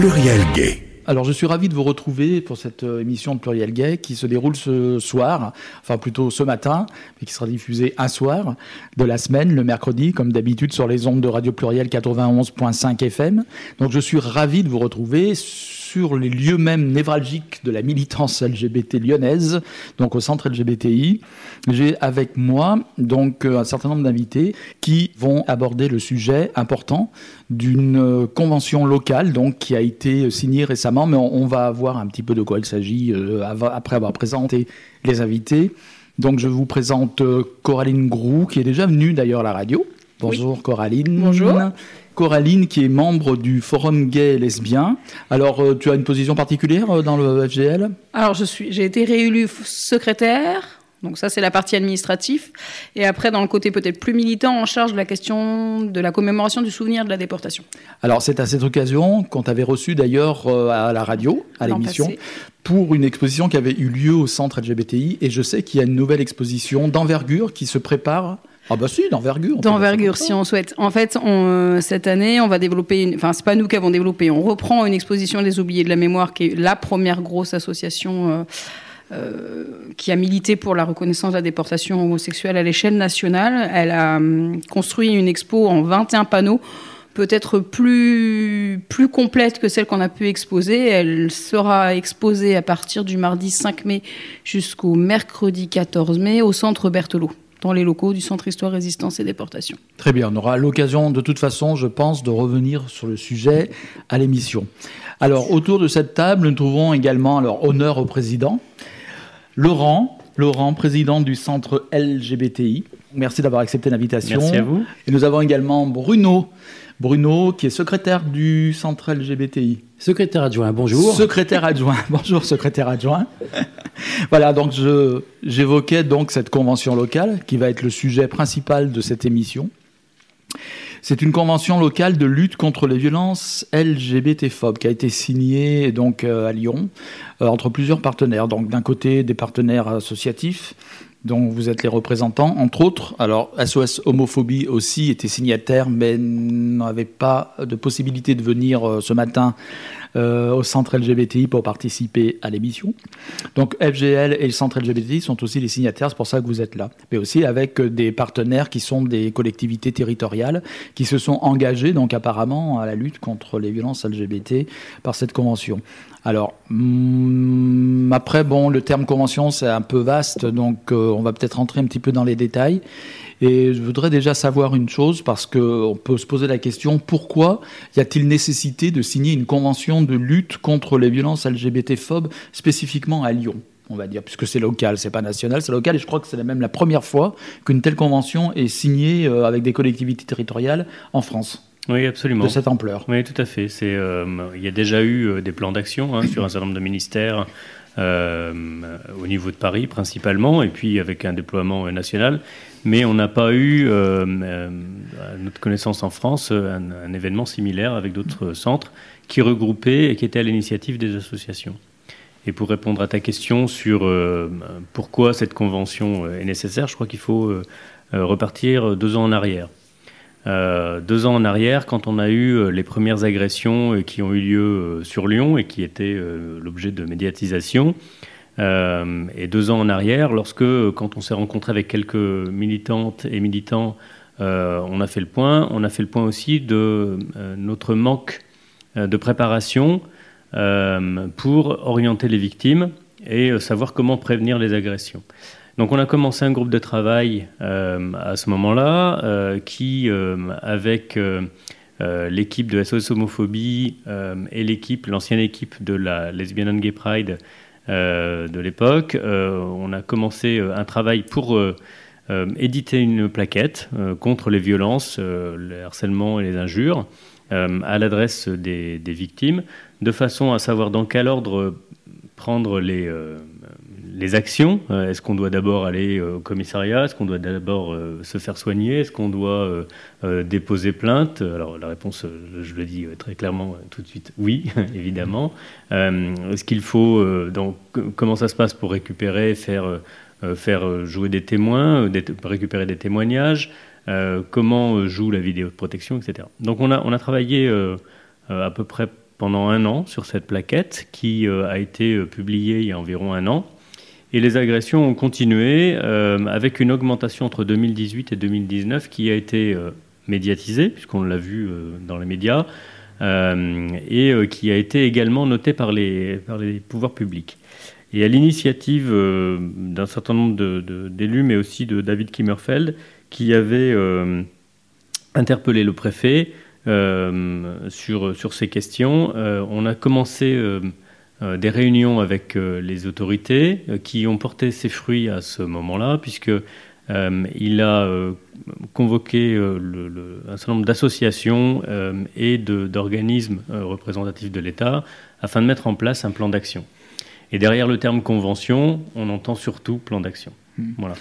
Pluriel Gay. Alors je suis ravi de vous retrouver pour cette euh, émission de Pluriel Gay qui se déroule ce soir, enfin plutôt ce matin, mais qui sera diffusée un soir de la semaine, le mercredi, comme d'habitude sur les ondes de Radio Pluriel 91.5 FM. Donc je suis ravi de vous retrouver les lieux même névralgiques de la militance LGBT lyonnaise, donc au centre LGBTI. J'ai avec moi donc un certain nombre d'invités qui vont aborder le sujet important d'une euh, convention locale donc qui a été signée récemment, mais on, va voir un petit peu de quoi il s'agit euh, après avoir présenté les invités. Donc je vous présente euh, Coraline Grou, qui est déjà venue d'ailleurs à la radio. Bonjour Coraline. Bonjour. Coraline, qui est membre du Forum gay et lesbien. Alors, euh, tu as une position particulière euh, dans le FGL Alors, je suis, j'ai été réélue secrétaire. Donc ça, c'est la partie administrative. Et après, dans le côté peut-être plus militant, en charge de la question de la commémoration du souvenir de la déportation. Alors c'est à cette occasion qu'on t'avait reçu d'ailleurs euh, à la radio, à l'émission, pour une exposition qui avait eu lieu au centre LGBTI. Et je sais qu'il y a une nouvelle exposition d'envergure qui se prépare ah bah si, d'envergure. D'envergure, si on souhaite. En fait, on, cette année, on va développer, une... enfin c'est pas nous qui avons développé, on reprend une exposition des oubliés de la mémoire, qui est la première grosse association euh, euh, qui a milité pour la reconnaissance de la déportation homosexuelle à l'échelle nationale. Elle a hum, construit une expo en 21 panneaux peut-être plus, plus complète que celle qu'on a pu exposer. Elle sera exposée à partir du mardi 5 mai jusqu'au mercredi 14 mai au centre Berthelot dans les locaux du Centre Histoire, Résistance et Déportation. Très bien, on aura l'occasion de toute façon, je pense, de revenir sur le sujet à l'émission. Alors, autour de cette table, nous trouvons également, alors, honneur au président, Laurent, Laurent, président du Centre LGBTI. Merci d'avoir accepté l'invitation. Merci à vous. Et nous avons également Bruno, Bruno, qui est secrétaire du centre LGBTI. Secrétaire adjoint, bonjour. Secrétaire adjoint, bonjour secrétaire adjoint. Voilà, donc j'évoquais donc cette convention locale qui va être le sujet principal de cette émission. C'est une convention locale de lutte contre les violences LGBT-phobes qui a été signée donc euh, à Lyon euh, entre plusieurs partenaires. Donc d'un côté des partenaires associatifs, dont vous êtes les représentants, entre autres. Alors, SOS Homophobie aussi était signataire, mais n'avait pas de possibilité de venir euh, ce matin au centre LGBTI pour participer à l'émission. Donc, FGL et le centre LGBTI sont aussi les signataires, c'est pour ça que vous êtes là. Mais aussi avec des partenaires qui sont des collectivités territoriales qui se sont engagés, donc apparemment, à la lutte contre les violences LGBT par cette convention. Alors, hmm, après, bon, le terme convention, c'est un peu vaste, donc euh, on va peut-être rentrer un petit peu dans les détails. Et je voudrais déjà savoir une chose, parce qu'on peut se poser la question, pourquoi y a-t-il nécessité de signer une convention de lutte contre les violences LGBT-phobes spécifiquement à Lyon on va dire, puisque c'est local, c'est pas national, c'est local, et je crois que c'est même la première fois qu'une telle convention est signée euh, avec des collectivités territoriales en France. Oui, absolument. De cette ampleur. Oui, tout à fait. C'est, euh, il y a déjà eu euh, des plans d'action hein, sur un certain nombre de ministères euh, au niveau de Paris principalement, et puis avec un déploiement national. Mais on n'a pas eu, à notre connaissance en France, un, événement similaire avec d'autres centres qui regroupaient et qui étaient à l'initiative des associations. Et pour répondre à ta question sur pourquoi cette convention est nécessaire, je crois qu'il faut repartir deux ans en arrière. Euh, deux ans en arrière, quand on a eu euh, les premières agressions euh, qui ont eu lieu sur Lyon et qui étaient l'objet de médiatisation, et deux ans en arrière, lorsque, quand on s'est rencontré avec quelques militantes et militants, on a fait le point, on a fait le point aussi de notre manque de préparation pour orienter les victimes et savoir comment prévenir les agressions. Donc on a commencé un groupe de travail euh, à ce moment-là euh, qui, euh, avec l'équipe de SOS Homophobie et l'équipe, l'ancienne équipe de la Lesbian and Gay Pride de l'époque, on a commencé un travail pour éditer une plaquette contre les violences, le harcèlement et les injures à l'adresse des, victimes, de façon à savoir dans quel ordre prendre les les actions. Euh, est-ce qu'on doit d'abord aller euh, au commissariat Est-ce qu'on doit d'abord euh, se faire soigner Est-ce qu'on doit déposer plainte? Alors la réponse, je le dis très clairement tout de suite, oui, évidemment. Est-ce qu'il faut comment ça se passe pour récupérer, faire jouer des témoins, récupérer des témoignages? Comment joue la vidéoprotection, etc. Donc on a on a travaillé à peu près pendant un an sur cette plaquette qui a été publiée il y a environ un an. Et les agressions ont continué avec une augmentation entre 2018 et 2019 qui a été médiatisée, puisqu'on l'a vu dans les médias, et qui a été également notée par les, par les pouvoirs publics. Et à l'initiative euh, d'un certain nombre d'élus, mais aussi de David Kimmerfeld, qui avait euh, interpellé le préfet euh, sur, sur ces questions, on a commencé des réunions avec les autorités qui ont porté ses fruits à ce moment-là, puisque il a convoqué le, un certain nombre d'associations et d'organismes représentatifs de l'État afin de mettre en place un plan d'action. Et derrière le terme convention, on entend surtout plan d'action. Hmm. Voilà.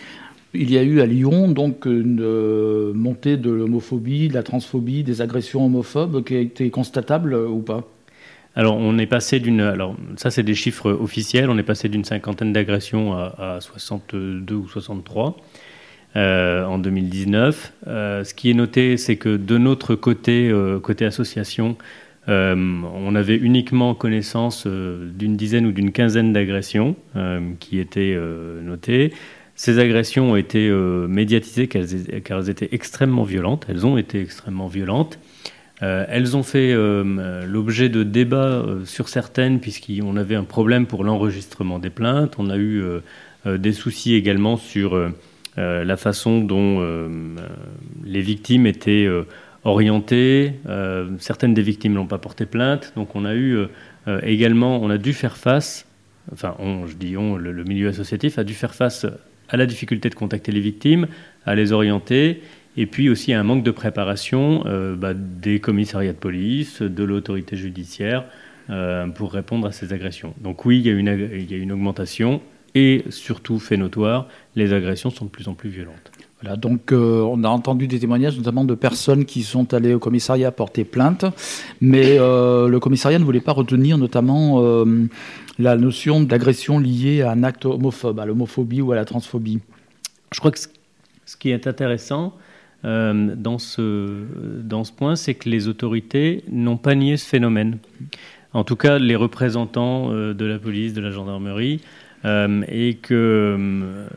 Il y a eu à Lyon donc une euh, montée de l'homophobie, de la transphobie, des agressions homophobes qui a été constatable euh, ou pas? Alors, on est passé d'une. Alors, ça, c'est des chiffres officiels. On est passé d'une cinquantaine d'agressions à, 62 ou 63 euh, en 2019. ce qui est noté, c'est que de notre côté, côté association, euh, on avait uniquement connaissance euh, d'une dizaine ou d'une quinzaine d'agressions euh, qui étaient notées. Ces agressions ont été médiatisées car elles étaient extrêmement violentes. Elles ont été extrêmement violentes. Elles ont fait l'objet de débats sur certaines, puisqu'on avait un problème pour l'enregistrement des plaintes. On a eu des soucis également sur la façon dont les victimes étaient orientées. Euh, certaines des victimes n'ont pas porté plainte. Donc on a eu euh, euh, également, on a dû faire face, enfin on, je dis on, le, milieu associatif a dû faire face à la difficulté de contacter les victimes, à les orienter, et puis aussi un manque de préparation bah, des commissariats de police, de l'autorité judiciaire pour répondre à ces agressions. Donc oui, il y, a une, il y a une augmentation, et surtout fait notoire, les agressions sont de plus en plus violentes. Voilà, donc euh, on a entendu des témoignages notamment de personnes qui sont allées au commissariat porter plainte, mais euh, le commissariat ne voulait pas retenir notamment euh, la notion d'agression liée à un acte homophobe, à l'homophobie ou à la transphobie. Je crois que ce qui est intéressant dans, ce, dans ce point, c'est que les autorités n'ont pas nié ce phénomène. En tout cas, les représentants de la police, de la gendarmerie, euh, et que euh,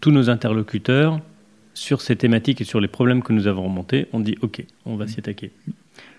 tous nos interlocuteurs, sur ces thématiques et sur les problèmes que nous avons remontés, ont dit OK, on va s'y attaquer.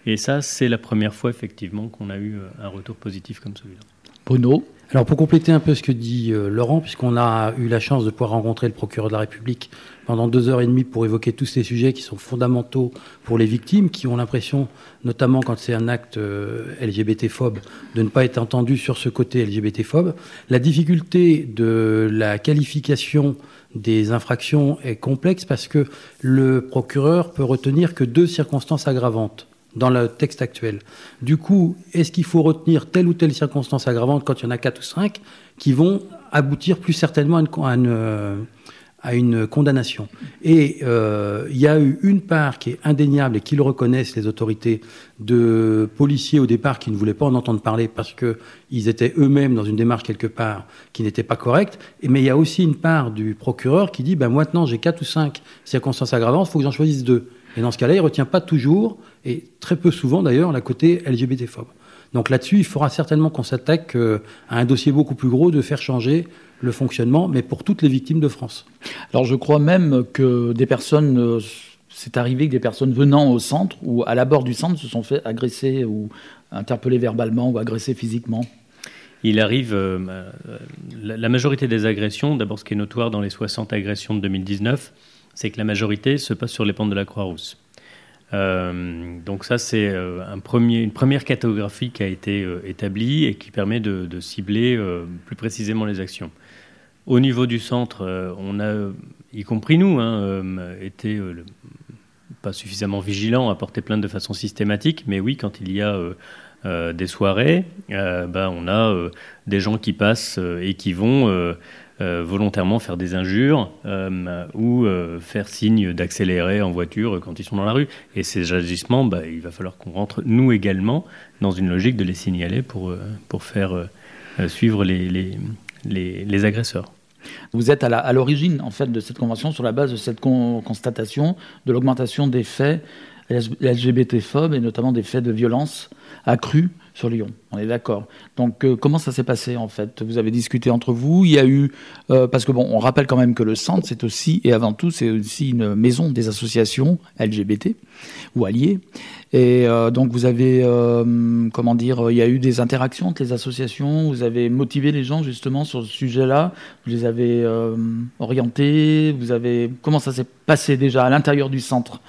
Et ça, c'est la première fois effectivement qu'on a eu euh, un retour positif comme celui-là. Bruno? Alors pour compléter un peu ce que dit Laurent, puisqu'on a eu la chance de pouvoir rencontrer le procureur de la République pendant deux heures et demie pour évoquer tous ces sujets qui sont fondamentaux pour les victimes, qui ont l'impression, notamment quand c'est un acte euh, LGBT-phobe, de ne pas être entendu sur ce côté LGBT-phobe. La difficulté de la qualification des infractions est complexe parce que le procureur peut retenir que deux circonstances aggravantes dans le texte actuel. Du coup, est-ce qu'il faut retenir telle ou telle circonstance aggravante quand il y en a quatre ou cinq qui vont aboutir plus certainement à une, euh, à une condamnation. Et euh, il y a eu une part qui est indéniable et qui le reconnaissent les autorités de policiers au départ qui ne voulaient pas en entendre parler parce qu'ils étaient eux-mêmes dans une démarche quelque part qui n'était pas correcte. Mais il y a aussi une part du procureur qui dit ben maintenant j'ai quatre ou cinq circonstances aggravantes, il faut que j'en choisisse deux. Et dans ce cas-là, il ne retient pas toujours, et très peu souvent d'ailleurs, la côté LGBT-phobe. Donc là-dessus, il faudra certainement qu'on s'attaque euh, à un dossier beaucoup plus gros de faire changer le fonctionnement, mais pour toutes les victimes de France. Alors je crois même que des personnes, euh, c'est arrivé que des personnes venant au centre ou à l'abord du centre se sont fait agresser ou interpeller verbalement ou agresser physiquement. Il arrive, euh, la majorité des agressions, d'abord ce qui est notoire dans les 60 agressions de 2019, c'est que la majorité se passe sur les pentes de la Croix-Rousse. Euh, donc ça, c'est un premier, une première cartographie qui a été établie et qui permet de, de cibler plus précisément les actions. Au niveau du centre, euh, on a, y compris nous, hein, euh, été euh, pas suffisamment vigilants à porter plainte de façon systématique, mais oui, quand il y a des soirées, ben, on a des gens qui passent et qui vont volontairement faire des injures ou faire signe d'accélérer en voiture quand ils sont dans la rue. Et ces agissements, ben, il va falloir qu'on rentre, nous également, dans une logique de les signaler pour, faire suivre les agresseurs. Vous êtes à l'origine en fait de cette convention sur la base de cette constatation de l'augmentation des faits LGBT-phobes et notamment des faits de violence accrus sur Lyon. On est d'accord. Donc euh, comment ça s'est passé en fait? Vous avez discuté entre vous. Il y a eu euh, parce que bon, on rappelle quand même que le centre c'est aussi et avant tout c'est aussi une maison des associations LGBT ou alliées. Et euh, donc vous avez comment dire Il y a eu des interactions entre les associations. Vous avez motivé les gens justement sur ce sujet-là. Vous les avez orientés. Vous avez comment ça s'est passé déjà à l'intérieur du centre?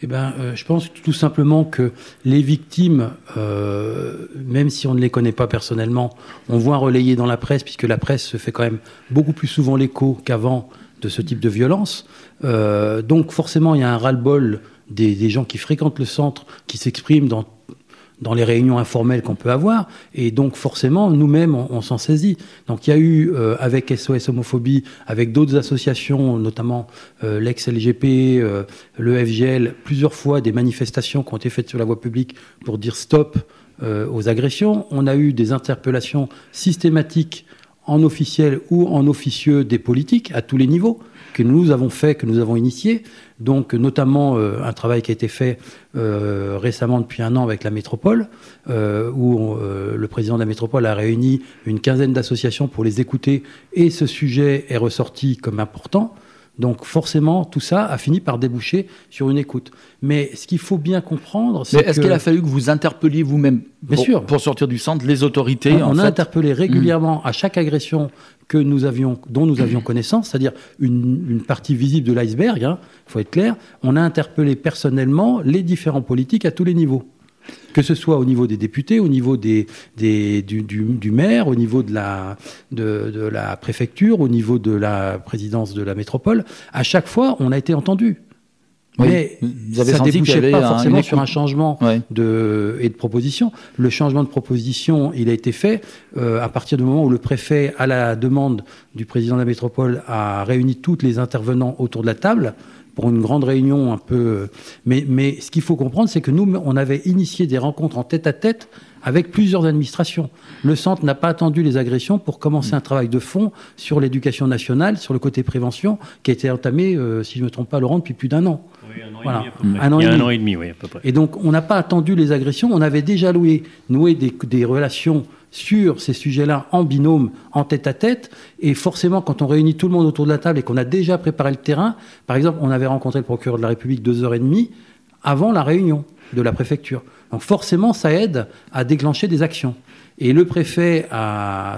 Eh ben, euh, je pense tout simplement que les victimes, euh, même si on ne les connaît pas personnellement, on voit relayer dans la presse, puisque la presse se fait quand même beaucoup plus souvent l'écho qu'avant de ce type de violence. Euh, donc forcément, il y a un ras-le-bol des, des, gens qui fréquentent le centre, qui s'expriment dans dans les réunions informelles qu'on peut avoir. Et donc, forcément, nous-mêmes, on, s'en saisit. Donc, il y a eu, euh, avec SOS Homophobie, avec d'autres associations, notamment euh, l'ex-LGP, euh, le FGL, plusieurs fois des manifestations qui ont été faites sur la voie publique pour dire stop aux agressions. On a eu des interpellations systématiques en officiel ou en officieux des politiques à tous les niveaux que nous avons fait, que nous avons initié. Donc, notamment euh, un travail qui a été fait euh, récemment depuis un an avec la métropole, euh, où le président de la métropole a réuni une quinzaine d'associations pour les écouter, et ce sujet est ressorti comme important. Donc forcément, tout ça a fini par déboucher sur une écoute. Mais ce qu'il faut bien comprendre, c'est est-ce qu'il a fallu que vous interpelliez vous-même pour, sûr. pour sortir du centre les autorités On, a interpellé régulièrement à chaque agression que nous avions, dont nous avions connaissance, c'est-à-dire une, partie visible de l'iceberg, il hein, faut être clair. On a interpellé personnellement les différents politiques à tous les niveaux que ce soit au niveau des députés, au niveau des, du, du, maire, au niveau de la, de, de, la préfecture, au niveau de la présidence de la métropole, à chaque fois, on a été entendu. Mais vous avez ça ne débouchait pas forcément sur un changement de, et de proposition. Le changement de proposition, il a été fait euh, à partir du moment où le préfet, à la demande du président de la métropole, a réuni tous les intervenants autour de la table pour une grande réunion un peu. Mais, mais ce qu'il faut comprendre, c'est que nous, on avait initié des rencontres en tête à tête avec plusieurs administrations. Le centre n'a pas attendu les agressions pour commencer un travail de fond sur l'éducation nationale, sur le côté prévention, qui a été entamé, euh, si je ne me trompe pas, Laurent, depuis plus d'un an. Oui, un an voilà. et demi Un an, Il y a un an et demi, oui, à peu près. Et donc, on n'a pas attendu les agressions, on avait déjà loué, noué des, des relations sur ces sujets-là en binôme, en tête à tête. Et forcément, quand on réunit tout le monde autour de la table et qu'on a déjà préparé le terrain, par exemple, on avait rencontré le procureur de la République deux heures et demie avant la réunion de la préfecture. Donc forcément, ça aide à déclencher des actions. Et le préfet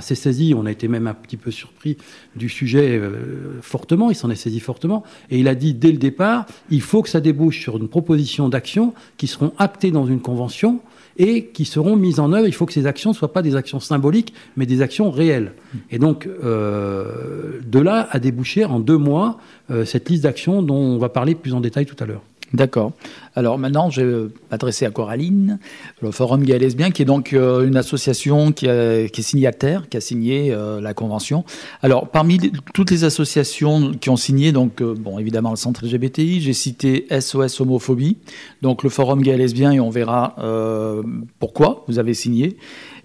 s'est saisi, on a été même un petit peu surpris du sujet euh, fortement, il s'en est saisi fortement, et il a dit dès le départ, il faut que ça débouche sur une proposition d'action qui seront actées dans une convention et qui seront mises en œuvre. Il faut que ces actions ne soient pas des actions symboliques, mais des actions réelles. Et donc, euh, de là a débouché en deux mois euh, cette liste d'actions dont on va parler plus en détail tout à l'heure. D'accord. Alors maintenant, je vais m'adresser à Coraline, le Forum Gay Lesbien, qui est donc euh, une association qui, est signataire, qui a signé euh, la convention. Alors, parmi toutes les associations qui ont signé, donc, euh, bon, évidemment, le Centre LGBTI, j'ai cité SOS Homophobie, donc le Forum Gay Lesbien, et on verra pourquoi vous avez signé.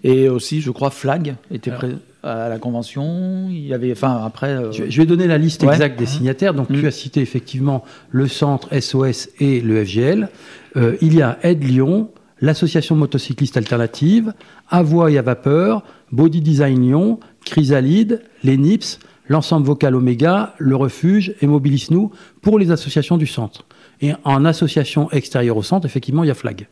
Et aussi, je crois, Flag était présent à la convention Il y avait, enfin, après. Euh, je, vais donner la liste exacte des signataires. Donc, tu mm. as cité effectivement le centre SOS et le FGL. Euh, il y a Aide Lyon, l'association motocycliste alternative, Avoie et à vapeur, Body Design Lyon, Chrysalide, les NIPS, l'ensemble vocal Oméga, le Refuge et Mobilis Nous pour les associations du centre. Et en association extérieure au centre, effectivement, il y a Flag.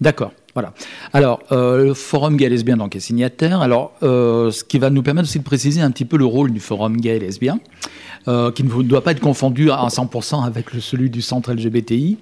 D'accord. Voilà. Alors, euh, le Forum gay lesbien donc, est signataire. Alors, euh, ce qui va nous permettre aussi de préciser un petit peu le rôle du Forum gay lesbien, euh, qui ne doit pas être confondu à 100% avec celui du centre LGBTI.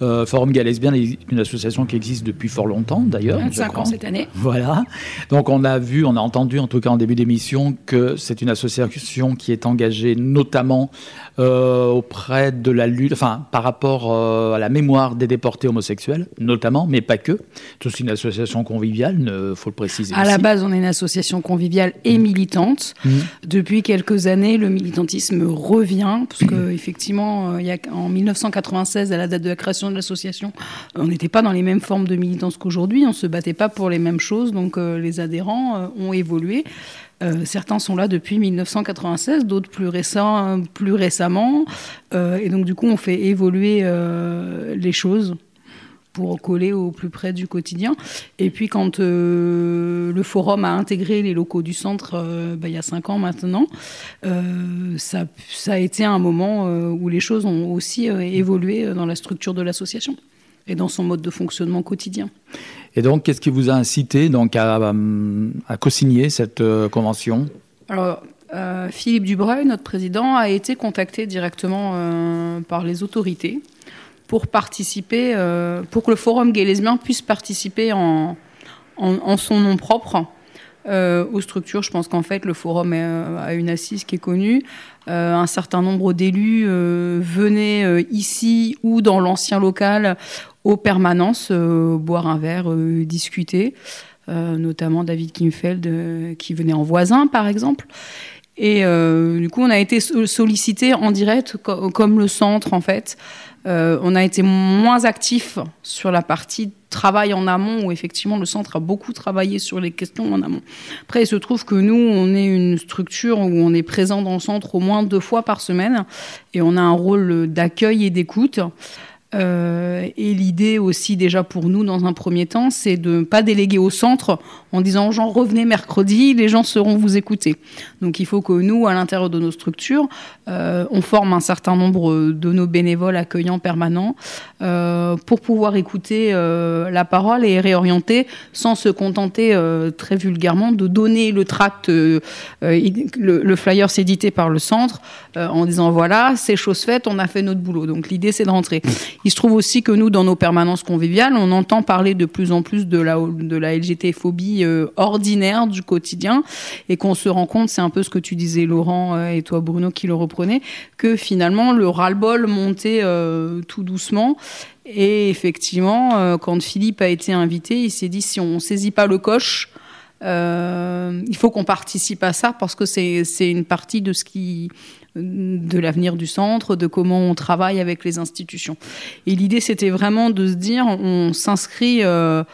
Euh, Forum Gay Lesbien est une association qui existe depuis fort longtemps, d'ailleurs. 25 ans cette année. Voilà. Donc on a vu, on a entendu en tout cas en début d'émission que c'est une association qui est engagée notamment euh, auprès de la lutte, enfin par rapport euh, à la mémoire des déportés homosexuels, notamment, mais pas que. C'est aussi une association conviviale, il faut le préciser. À la base, on est une association conviviale et mmh. militante. Mmh. Depuis quelques années, le militantisme revient, parce que effectivement, il y a, en 1996, à la date de la création de l'association, on n'était pas dans les mêmes formes de militance qu'aujourd'hui, on ne se battait pas pour les mêmes choses, donc euh, les adhérents euh, ont évolué. certains sont là depuis 1996, d'autres plus, récents, plus récemment. et donc, du coup, on fait évoluer les choses pour coller au plus près du quotidien. Et puis quand euh, le forum a intégré les locaux du centre euh, bah, il y a cinq ans maintenant, euh, ça, ça, a été un moment où les choses ont aussi évolué dans la structure de l'association et dans son mode de fonctionnement quotidien. Et donc, qu'est-ce qui vous a incité donc, à, à co-signer cette convention? Alors, Philippe Dubreuil, notre président, a été contacté directement par les autorités pour participer, euh, pour que le forum gay lesbien puisse participer en, en, son nom propre euh, aux structures. Je pense qu'en fait, le forum euh, a une assise qui est connue. un certain nombre d'élus venaient ici ou dans l'ancien local aux permanences boire un verre, discuter. notamment David Kimfeld qui venait en voisin, par exemple. Et du coup, on a été sollicité en direct, comme le centre, en fait, euh, on a été moins actif sur la partie travail en amont, où effectivement le centre a beaucoup travaillé sur les questions en amont. Après, il se trouve que nous, on est une structure où on est présent dans le centre au moins deux fois par semaine, et on a un rôle d'accueil et d'écoute. Euh, et l'idée aussi déjà pour nous dans un premier temps, c'est de ne pas déléguer au centre en disant aux gens revenez mercredi, les gens seront vous écouter. Donc il faut que nous, à l'intérieur de nos structures, euh, on forme un certain nombre de nos bénévoles accueillants permanents euh, pour pouvoir écouter la parole et réorienter sans se contenter très vulgairement de donner le tract, le, le, flyer s'éditer par le centre en disant voilà, c'est chose faite, on a fait notre boulot. Donc l'idée c'est de rentrer. Il se trouve aussi que nous, dans nos permanences conviviales, on entend parler de plus en plus de la, de LGT-phobie euh, ordinaire du quotidien et qu'on se rend compte, c'est un peu ce que tu disais Laurent euh, et toi Bruno qui le reprenez, que finalement le ras-le-bol montait euh, tout doucement. Et effectivement, quand Philippe a été invité, il s'est dit si on saisit pas le coche, il faut qu'on participe à ça parce que c'est une partie de ce qui de l'avenir du centre, de comment on travaille avec les institutions. Et l'idée, c'était vraiment de se dire, on s'inscrit euh,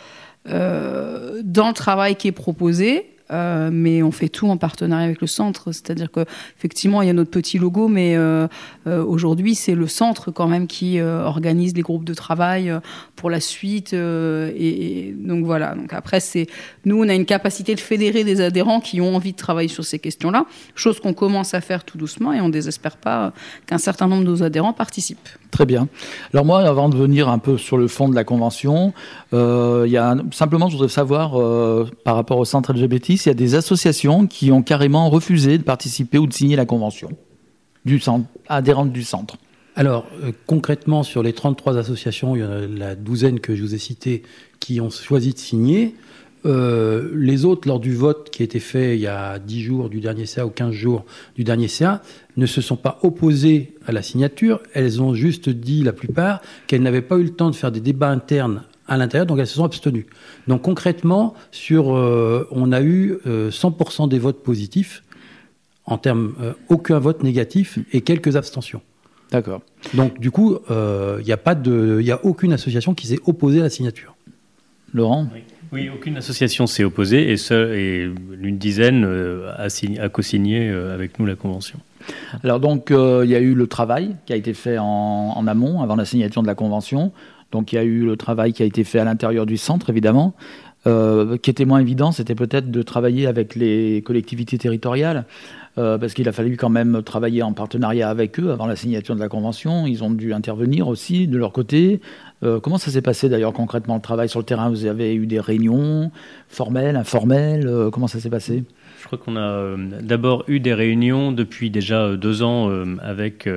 euh, dans le travail qui est proposé, euh, mais on fait tout en partenariat avec le centre. C'est-à-dire qu'effectivement, il y a notre petit logo, mais euh, euh, aujourd'hui, c'est le centre quand même qui organise les groupes de travail pour la suite. Et, donc voilà. Donc après, c'est nous, on a une capacité de fédérer des adhérents qui ont envie de travailler sur ces questions-là, chose qu'on commence à faire tout doucement, et on ne désespère pas qu'un certain nombre de nos adhérents participent. Très bien. Alors moi, avant de venir un peu sur le fond de la convention, il y a simplement, je voudrais savoir par rapport au centre LGBT il y a des associations qui ont carrément refusé de participer ou de signer la convention du centre, adhérente du centre. Alors, euh, concrètement, sur les 33 associations, il y en a la douzaine que je vous ai citées qui ont choisi de signer. Euh, les autres, lors du vote qui a été fait il y a 10 jours du dernier CA ou 15 jours du dernier CA, ne se sont pas opposées à la signature. Elles ont juste dit, la plupart, qu'elles n'avaient pas eu le temps de faire des débats internes à l'intérieur, donc elles se sont abstenues. Donc concrètement, sur, euh, on a eu 100% euh, des votes positifs, en termes euh, aucun vote négatif et quelques abstentions. D'accord. Donc du coup, il n'y a pas de, il a aucune association qui s'est opposée à la signature. Laurent? Oui. aucune association s'est opposée et, seul, et une dizaine a, a co-signé avec nous la convention. Alors donc, il y a eu le travail qui a été fait en, en, amont, avant la signature de la convention. Donc il y a eu le travail qui a été fait à l'intérieur du centre, évidemment. Euh, qui était moins évident, c'était peut-être de travailler avec les collectivités territoriales, euh, parce qu'il a fallu quand même travailler en partenariat avec eux avant la signature de la convention. Ils ont dû intervenir aussi de leur côté. Euh, comment ça s'est passé d'ailleurs concrètement le travail sur le terrain? Vous avez eu des réunions formelles, informelles? Comment ça s'est passé? Je crois qu'on a d'abord eu des réunions depuis déjà deux ans avec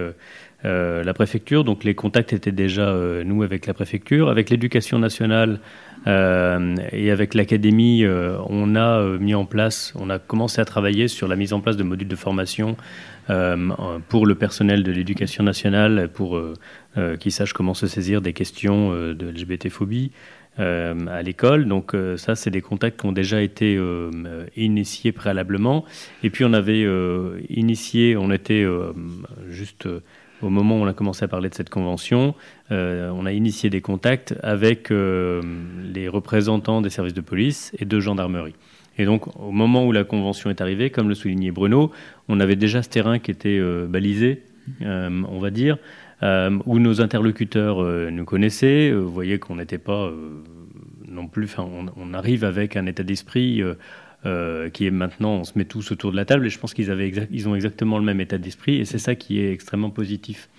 euh, la préfecture. Donc les contacts étaient déjà, euh, nous, avec la préfecture. Avec l'éducation nationale euh, et avec l'académie, on a mis en place, on a commencé à travailler sur la mise en place de modules de formation pour le personnel de l'éducation nationale, pour qu'ils sachent comment se saisir des questions de LGBT-phobie. à l'école. Donc ça, c'est des contacts qui ont déjà été initiés préalablement. Et puis on avait initié, on était juste au moment où on a commencé à parler de cette convention, euh, on a initié des contacts avec euh, les représentants des services de police et de gendarmerie. Et donc, au moment où la convention est arrivée, comme le soulignait Bruno, on avait déjà ce terrain qui était balisé, on va dire, où nos interlocuteurs nous connaissaient. vous voyez qu'on n'était pas non plus. On, on, arrive avec un état d'esprit euh, qui est maintenant, on se met tous autour de la table, et je pense qu'ils avaient ils ont exactement le même état d'esprit, et c'est ça qui est extrêmement positif.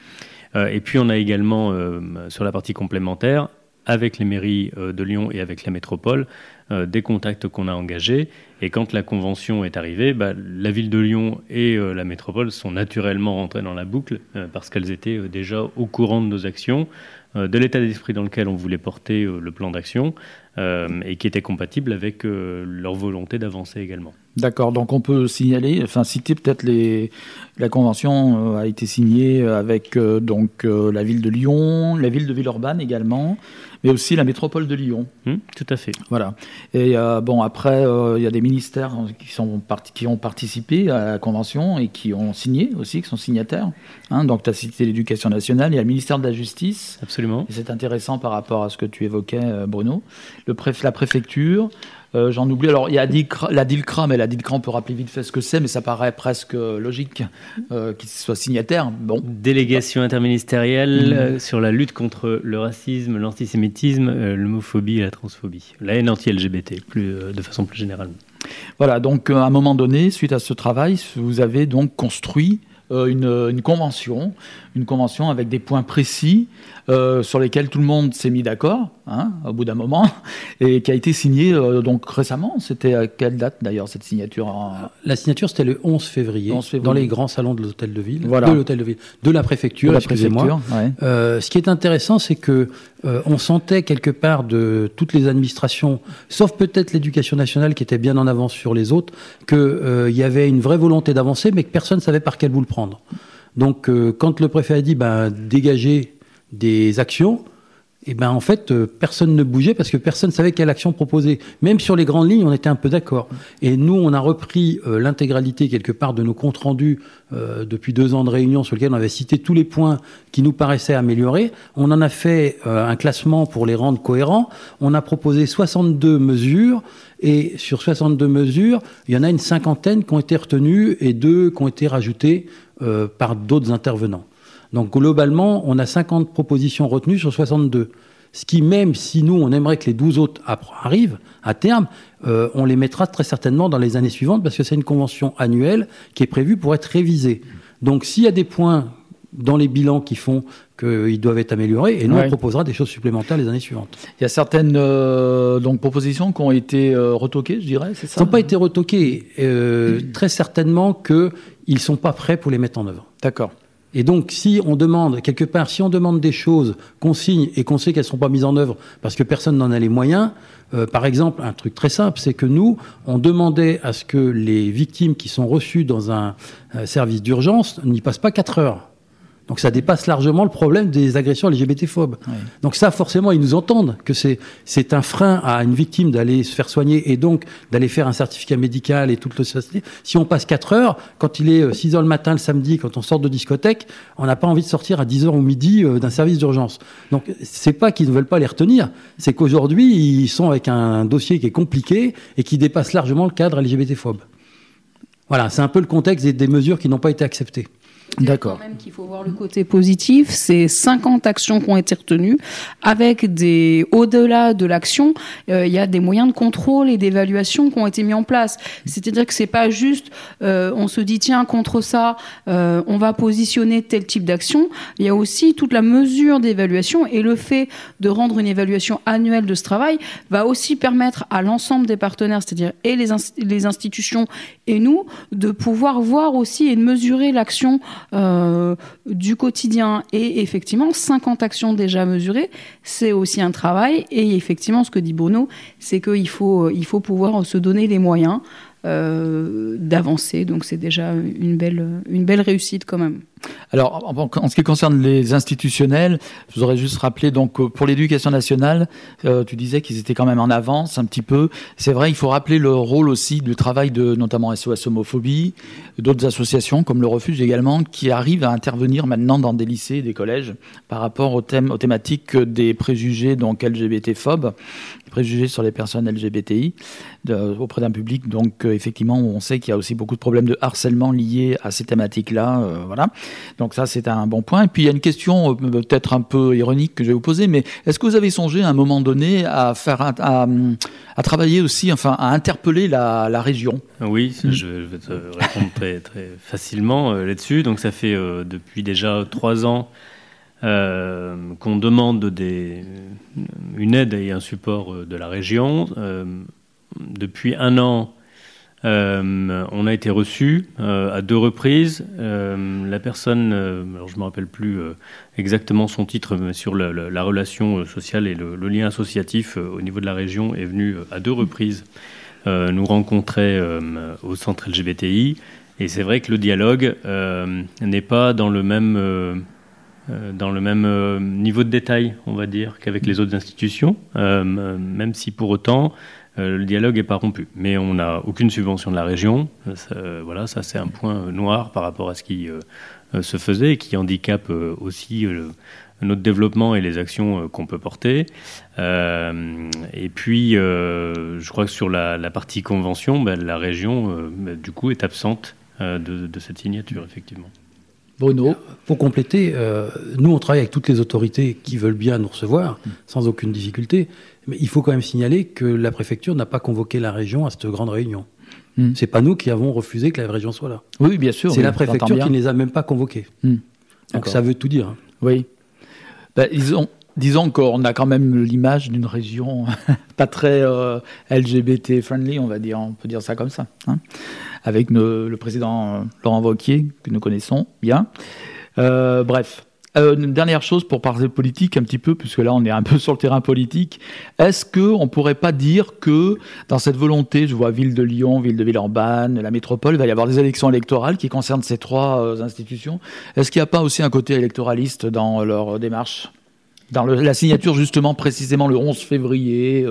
Euh, et puis on a également, euh, sur la partie complémentaire, avec les mairies de Lyon et avec la métropole, des contacts qu'on a engagés. Et quand la convention est arrivée, bah, la ville de Lyon et la métropole sont naturellement rentrées dans la boucle parce qu'elles étaient déjà au courant de nos actions, de l'état d'esprit dans lequel on voulait porter le plan d'action. Euh, et qui était compatible avec euh, leur volonté d'avancer également. D'accord, donc on peut signaler, enfin citer peut-être les. La convention euh, a été signée avec donc la ville de Lyon, la ville de Villeurbanne également, mais aussi la métropole de Lyon. Hum, tout à fait. Voilà. Et bon après, il y a des ministères qui sont qui ont participé à la convention et qui ont signé aussi, qui sont signataires. Hein. donc tu as cité l'éducation nationale, il y a le ministère de la Justice. Absolument. Et c'est intéressant par rapport à ce que tu évoquais, Bruno le la préfecture. Euh, j'en oublie. Alors, il y a la DILCRA, mais la DILCRA, on peut rappeler vite fait ce que c'est, mais ça paraît presque logique euh, qu'il soit signataire. Bon. Délégation interministérielle mm. euh, sur la lutte contre le racisme, l'antisémitisme, l'homophobie et la transphobie. La haine anti-LGBT, plus, de façon plus générale. Voilà, donc à un moment donné, suite à ce travail, vous avez donc construit une, une, convention, une convention avec des points précis euh, sur lesquels tout le monde s'est mis d'accord, hein, au bout d'un moment, et qui a été signé euh, donc récemment. C'était à quelle date d'ailleurs cette signature La signature c'était le 11 février, dans les grands salons de l'hôtel de ville, de l'hôtel de ville, de la préfecture, excusez-moi. Euh, ce qui est intéressant, c'est que on sentait quelque part de toutes les administrations, sauf peut-être l'éducation nationale qui était bien en avance sur les autres, qu'il y avait une vraie volonté d'avancer, mais que personne ne savait par quel bout le prendre. Donc, quand le préfet a dit, ben, dégagez des actions, et ben en fait, euh, personne ne bougeait parce que personne ne savait quelle action proposer. Même sur les grandes lignes, on était un peu d'accord. Et nous, on a repris euh, l'intégralité quelque part de nos comptes rendus euh, depuis deux ans de réunion sur lesquels on avait cité tous les points qui nous paraissaient améliorés. On en a fait un classement pour les rendre cohérents. On a proposé 62 mesures. Et sur 62 mesures, il y en a une cinquantaine qui ont été retenues et deux qui ont été rajoutées par d'autres intervenants. Donc globalement, on a 50 propositions retenues sur 62. Ce qui, même si nous, on aimerait que les 12 autres arrivent à terme, euh, on les mettra très certainement dans les années suivantes parce que c'est une convention annuelle qui est prévue pour être révisée. Donc s'il y a des points dans les bilans qui font qu'ils doivent être améliorés, et nous, on proposera des choses supplémentaires les années suivantes. Il y a certaines euh, donc, propositions qui ont été euh, retoquées, je dirais, c'est ça? Ils n'ont pas été retoquées. très certainement qu'ils ne sont pas prêts pour les mettre en œuvre. D'accord. Et donc, si on demande, quelque part, si on demande des choses qu'on signe et qu'on sait qu'elles ne sont pas mises en œuvre parce que personne n'en a les moyens, euh, par exemple, un truc très simple, c'est que nous, on demandait à ce que les victimes qui sont reçues dans un service d'urgence n'y passent pas 4 heures. Donc ça dépasse largement le problème des agressions LGBT-phobes. Donc ça, forcément, ils nous entendent que c'est c'est un frein à une victime d'aller se faire soigner et donc d'aller faire un certificat médical et toute le Si on passe 4 heures, quand il est 6 euh, heures le matin le samedi, quand on sort de discothèque, on n'a pas envie de sortir à 10 heures ou midi euh, d'un service d'urgence. Donc c'est pas qu'ils ne veulent pas les retenir, c'est qu'aujourd'hui ils sont avec un dossier qui est compliqué et qui dépasse largement le cadre LGBT-phobe. Voilà, c'est un peu le contexte des mesures qui n'ont pas été acceptées. D'accord. même qu'il faut voir le côté positif, c'est 50 actions qui ont été retenues, avec des, au-delà de l'action, euh, il y a des moyens de contrôle et d'évaluation qui ont été mis en place. C'est-à-dire que c'est pas juste, euh, on se dit tiens contre ça, euh, on va positionner tel type d'action. Il y a aussi toute la mesure d'évaluation et le fait de rendre une évaluation annuelle de ce travail va aussi permettre à l'ensemble des partenaires, c'est-à-dire et les, les institutions et nous, de pouvoir voir aussi et de mesurer l'action euh, du quotidien et effectivement 50 actions déjà mesurées, c'est aussi un travail. Et effectivement ce que dit Bruno, c'est qu'il faut, il faut pouvoir se donner les moyens euh, d'avancer. Donc c'est déjà une belle, une belle réussite quand même. Alors, en ce qui concerne les institutionnels, je voudrais juste rappeler, donc, euh, pour l'éducation nationale, euh, tu disais qu'ils étaient quand même en avance un petit peu. C'est vrai, il faut rappeler le rôle aussi du travail de, notamment SOS Homophobie, d'autres associations comme le Refuge également, qui arrivent à intervenir maintenant dans des lycées, des collèges, par rapport aux thèmes, aux thématiques des préjugés, donc LGBT-phobes. Préjugés sur les personnes LGBTI auprès d'un public. Donc euh, effectivement, on sait qu'il y a aussi beaucoup de problèmes de harcèlement liés à ces thématiques-là. Euh, voilà. Donc ça, c'est un bon point. Et puis il y a une question peut-être un peu ironique que je vais vous poser, mais est-ce que vous avez songé à un moment donné à faire à, à travailler aussi, enfin à interpeller la, la région? Oui, mm. je, vais te répondre très, très facilement là-dessus. Donc ça fait depuis déjà trois ans euh, qu'on demande une aide et un support euh, de la région. Euh, depuis un an, on a été reçu à deux reprises. la personne, alors je ne me rappelle plus exactement son titre, mais sur la, relation sociale et le, lien associatif au niveau de la région, est venu à deux reprises nous rencontrer au centre LGBTI. Et c'est vrai que le dialogue n'est pas dans le même dans le même euh, niveau de détail, on va dire, qu'avec les autres institutions, euh, même si pour autant le dialogue n'est pas rompu. Mais on n'a aucune subvention de la région. voilà, ça c'est un point noir par rapport à ce qui se faisait et qui handicape aussi notre développement et les actions qu'on peut porter. et puis, je crois que sur la, partie convention, ben, la région, ben, du coup, est absente de cette signature, effectivement. Bruno Pour compléter, euh, nous, on travaille avec toutes les autorités qui veulent bien nous recevoir, mm. sans aucune difficulté. Mais il faut quand même signaler que la préfecture n'a pas convoqué la région à cette grande réunion. Mm. C'est pas nous qui avons refusé que la région soit là. Oui, bien sûr. C'est la préfecture qui ne les a même pas convoqués. Mm. Donc ça veut tout dire. Oui. Ben, disons qu'on a quand même l'image d'une région pas très euh, LGBT friendly, on va dire, on peut dire ça comme ça. Hein avec le président euh, Laurent Wauquiez, que nous connaissons bien. Euh, bref, une dernière chose pour parler politique un petit peu, puisque là on est un peu sur le terrain politique. Est-ce qu'on ne pourrait pas dire que dans cette volonté, je vois ville de Lyon, ville de Villeurbanne, la métropole, il va y avoir des élections électorales qui concernent ces trois institutions. Est-ce qu'il n'y a pas aussi un côté électoraliste dans leur démarche? Dans la signature justement précisément le 11 février,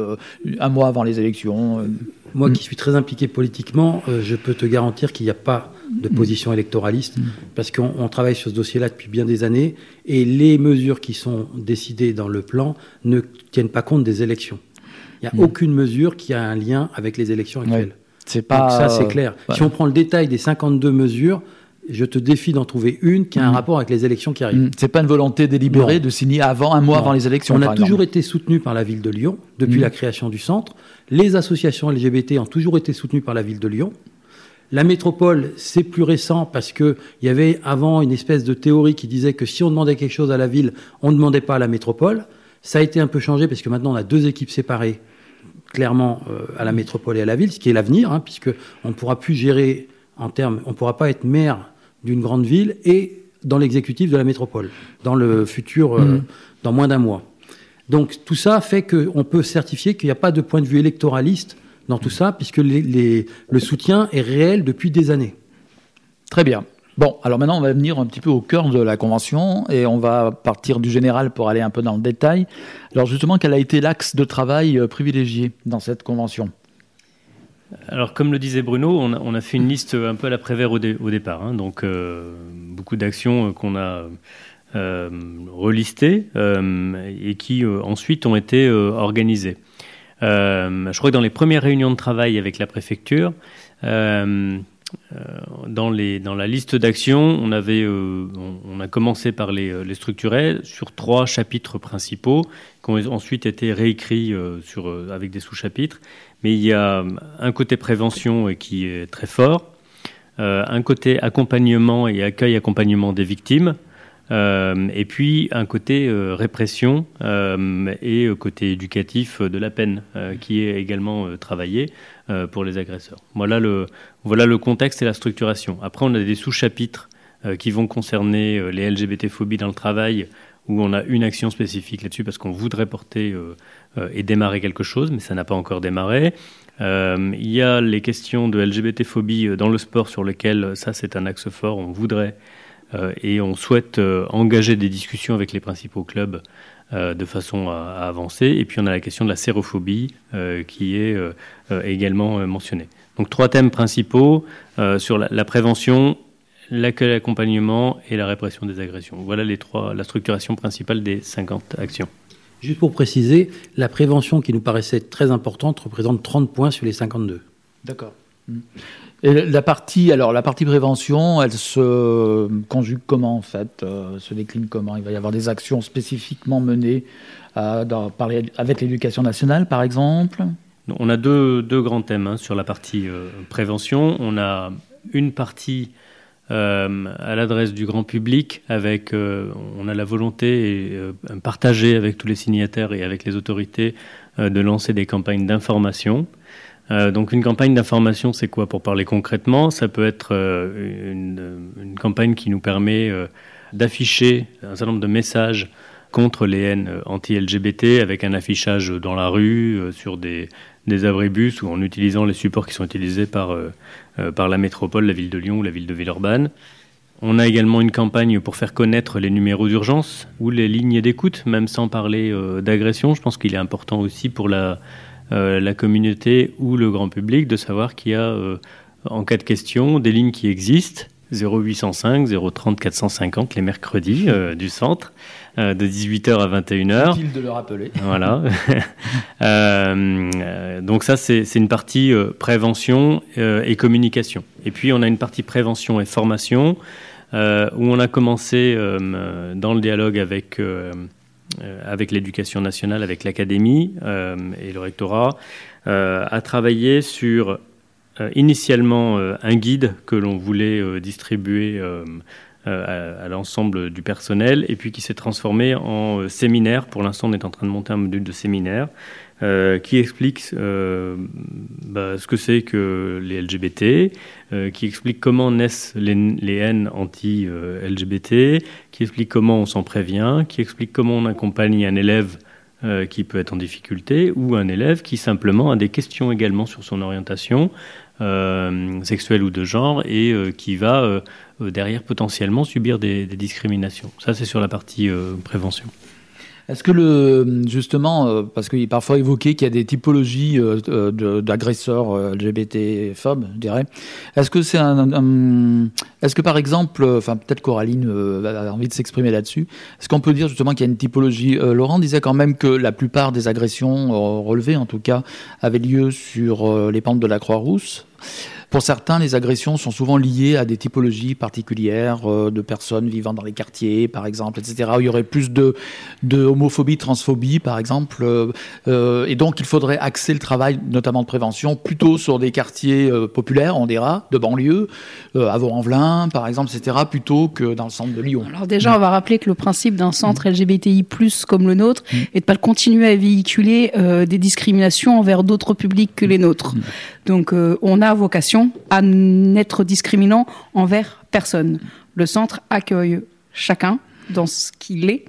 un mois avant les élections moi qui suis très impliqué politiquement, euh, je peux te garantir qu'il n'y a pas de position électoraliste, parce qu'on travaille sur ce dossier-là depuis bien des années, et les mesures qui sont décidées dans le plan ne tiennent pas compte des élections. Il n'y a aucune mesure qui a un lien avec les élections actuelles. C'est pas. Donc ça, c'est clair. Si on prend le détail des 52 mesures, je te défie d'en trouver une qui a un mm. rapport avec les élections qui arrivent. Mm. C'est pas une volonté délibérée de signer avant un mois avant les élections. On a toujours été soutenu par la ville de Lyon depuis mm. la création du centre. Les associations LGBT ont toujours été soutenues par la ville de Lyon. La métropole, c'est plus récent parce que il y avait avant une espèce de théorie qui disait que si on demandait quelque chose à la ville, on ne demandait pas à la métropole. Ça a été un peu changé parce que maintenant on a deux équipes séparées, clairement euh, à la métropole et à la ville, ce qui est l'avenir, hein, puisque on ne pourra plus gérer en termes, on ne pourra pas être maire d'une grande ville et dans l'exécutif de la métropole, dans le futur, euh, mmh. dans moins d'un mois. Donc tout ça fait qu'on peut certifier qu'il n'y a pas de point de vue électoraliste dans tout ça, puisque le soutien est réel depuis des années. Très bien. Bon, alors maintenant on va venir un petit peu au cœur de la convention et on va partir du général pour aller un peu dans le détail. Alors justement, quel a été l'axe de travail euh, privilégié dans cette convention? Alors, comme le disait Bruno, on a, fait une liste un peu à la Prévert au, départ. Hein. donc, euh, beaucoup d'actions qu'on a euh, relistées euh, et qui ensuite ont été organisées. je crois que dans les premières réunions de travail avec la préfecture, dans, la liste d'actions, on, a commencé par les, structurer sur trois chapitres principaux qui ont ensuite été réécrits avec des sous-chapitres. Mais il y a un côté prévention qui est très fort, euh, un côté accompagnement et accueil accompagnement des victimes, euh, et puis un côté euh, répression et côté éducatif de la peine qui est également travaillé pour les agresseurs. Voilà le, voilà le contexte et la structuration. Après, on a des sous-chapitres qui vont concerner les LGBT-phobies dans le travail, où on a une action spécifique là-dessus parce qu'on voudrait porter euh, et démarrer quelque chose, mais ça n'a pas encore démarré. Euh, il y a les questions de LGBT-phobie euh, dans le sport sur lesquelles ça c'est un axe fort. On voudrait et on souhaite engager des discussions avec les principaux clubs de façon à, avancer. Et puis on a la question de la sérophobie qui est également mentionnée. Donc trois thèmes principaux sur la, la prévention, l'accueil l'accompagnement et la répression des agressions. Voilà les trois, la structuration principale des 50 actions. Juste pour préciser, la prévention qui nous paraissait très importante représente 30 points sur les 52. D'accord. Et la partie, alors la partie prévention, elle se conjugue comment en fait, euh, se décline comment? Il va y avoir des actions spécifiquement menées euh, dans, avec l'éducation nationale, par exemple? On a deux, deux grands thèmes hein, sur la partie euh, prévention. On a une partie à l'adresse du grand public, avec on a la volonté et partagée avec tous les signataires et avec les autorités de lancer des campagnes d'information. Euh, donc une campagne d'information, c'est quoi Pour parler concrètement, ça peut être euh, une, campagne qui nous permet euh, d'afficher un certain nombre de messages contre les haines anti-LGBT avec un affichage dans la rue, sur des, des abribus ou en utilisant les supports qui sont utilisés par, par la métropole, la ville de Lyon ou la ville de Villeurbanne. On a également une campagne pour faire connaître les numéros d'urgence ou les lignes d'écoute, même sans parler d'agression. Je pense qu'il est important aussi pour la, euh, la communauté ou le grand public de savoir qu'il y a, euh, en cas de question, des lignes qui existent. 0805 030 450 les mercredis euh, du centre de 18h à 21h. Utile de le rappeler. Voilà. donc ça c'est une partie prévention et communication. Et puis on a une partie prévention et formation où on a commencé dans le dialogue avec euh, avec l'éducation nationale, avec l'académie euh, et le rectorat, euh, à travailler sur initialement un guide que l'on voulait distribuer à, l'ensemble du personnel et puis qui s'est transformé en séminaire. Pour l'instant, on est en train de monter un module de séminaire euh, qui explique euh, bah, ce que c'est que les LGBT, euh, qui explique comment naissent les, les haines anti-LGBT, qui explique comment on s'en prévient, qui explique comment on accompagne un élève qui peut être en difficulté ou un élève qui simplement a des questions également sur son orientation sexuelle ou de genre et qui va derrière potentiellement subir des, des discriminations. Ça, c'est sur la partie prévention. Est-ce que le justement, euh, parce qu'il est parfois évoqué qu'il y a des typologies euh, euh, d'agresseurs LGBT phobes, je dirais. Est-ce que c'est un, est-ce que par exemple, enfin peut-être Coraline a envie de s'exprimer là-dessus. Est-ce qu'on peut dire justement qu'il y a une typologie Laurent disait quand même que la plupart des agressions relevées, en tout cas, avaient lieu sur les pentes de la Croix-Rousse. Pour certains, les agressions sont souvent liées à des typologies particulières euh, de personnes vivant dans les quartiers, par exemple, etc. Où il y aurait plus de, de homophobie, transphobie, par exemple. Euh, euh, et donc, il faudrait axer le travail, notamment de prévention, plutôt sur des quartiers populaires, on dira, de banlieue, à Vaux-en-Velin, par exemple, etc., plutôt que dans le centre de Lyon. Alors déjà, on va rappeler que le principe d'un centre mm. LGBTI+, comme le nôtre, mm. est de pas continuer à véhiculer des discriminations envers d'autres publics que les nôtres. Donc, on a vocation à n'être discriminant envers personne. Le centre accueille chacun dans ce qu'il est.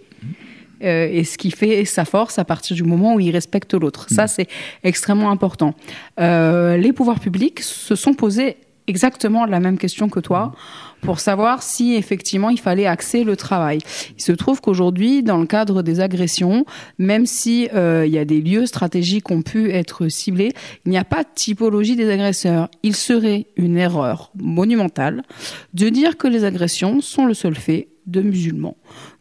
Euh, et ce qui fait sa force à partir du moment où il respecte l'autre. Ça, mm. c'est extrêmement important. Euh, les pouvoirs publics se sont posés exactement la même question que toi pour savoir si effectivement il fallait axer le travail. Il se trouve qu'aujourd'hui, dans le cadre des agressions, même si euh, il y a des lieux stratégiques qui ont pu être ciblés, il n'y a pas de typologie des agresseurs. Il serait une erreur monumentale de dire que les agressions sont le seul fait de musulmans,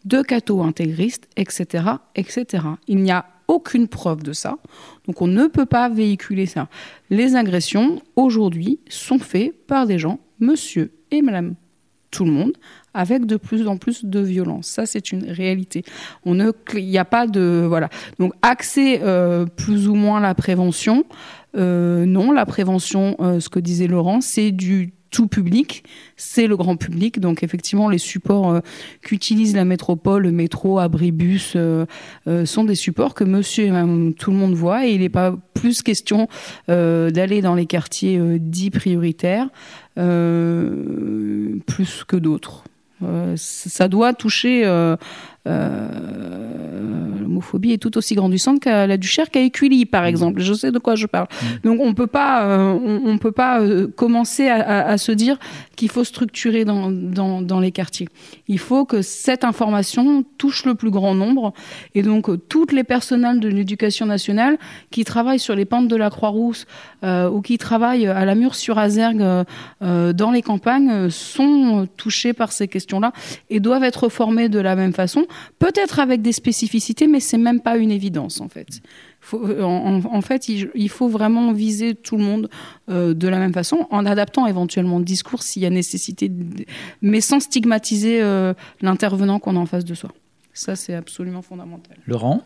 de cathos intégristes, etc., etc. Il n'y a aucune preuve de ça. Donc on ne peut pas véhiculer ça. Les agressions, aujourd'hui, sont faites par des gens, monsieur et madame tout le monde, avec de plus en plus de violence. Ça, c'est une réalité. Il n'y a pas de voilà. Donc, axer euh, plus ou moins la prévention. Euh, non, la prévention, euh, ce que disait Laurent, c'est du tout public, c'est le grand public. Donc effectivement, les supports euh, qu'utilise la métropole, le métro, Abribus, euh, euh, sont des supports que monsieur et madame tout le monde voit. Et il n'est pas plus question d'aller dans les quartiers dits prioritaires plus que d'autres. ça doit toucher l'homophobie est tout aussi grandissante qu'à la Duchère qu'à Écully, par mmh. exemple. Je sais de quoi je parle. Mmh. Donc on peut pas, euh, on, peut pas euh, commencer à, se dire qu'il faut structurer dans, dans, les quartiers. Il faut que cette information touche le plus grand nombre. Et donc toutes les personnels de l'éducation nationale qui travaillent sur les pentes de la Croix-Rousse ou qui travaillent à la mur sur Azergue dans les campagnes sont touchés par ces questions-là et doivent être formés de la même façon peut-être avec des spécificités, mais c'est même pas une évidence en fait. Euh, en, fait, il, faut vraiment viser tout le monde euh, de la même façon, en adaptant éventuellement le discours s'il y a nécessité, mais sans stigmatiser euh, l'intervenant qu'on a en face de soi. Ça, c'est absolument fondamental. Laurent?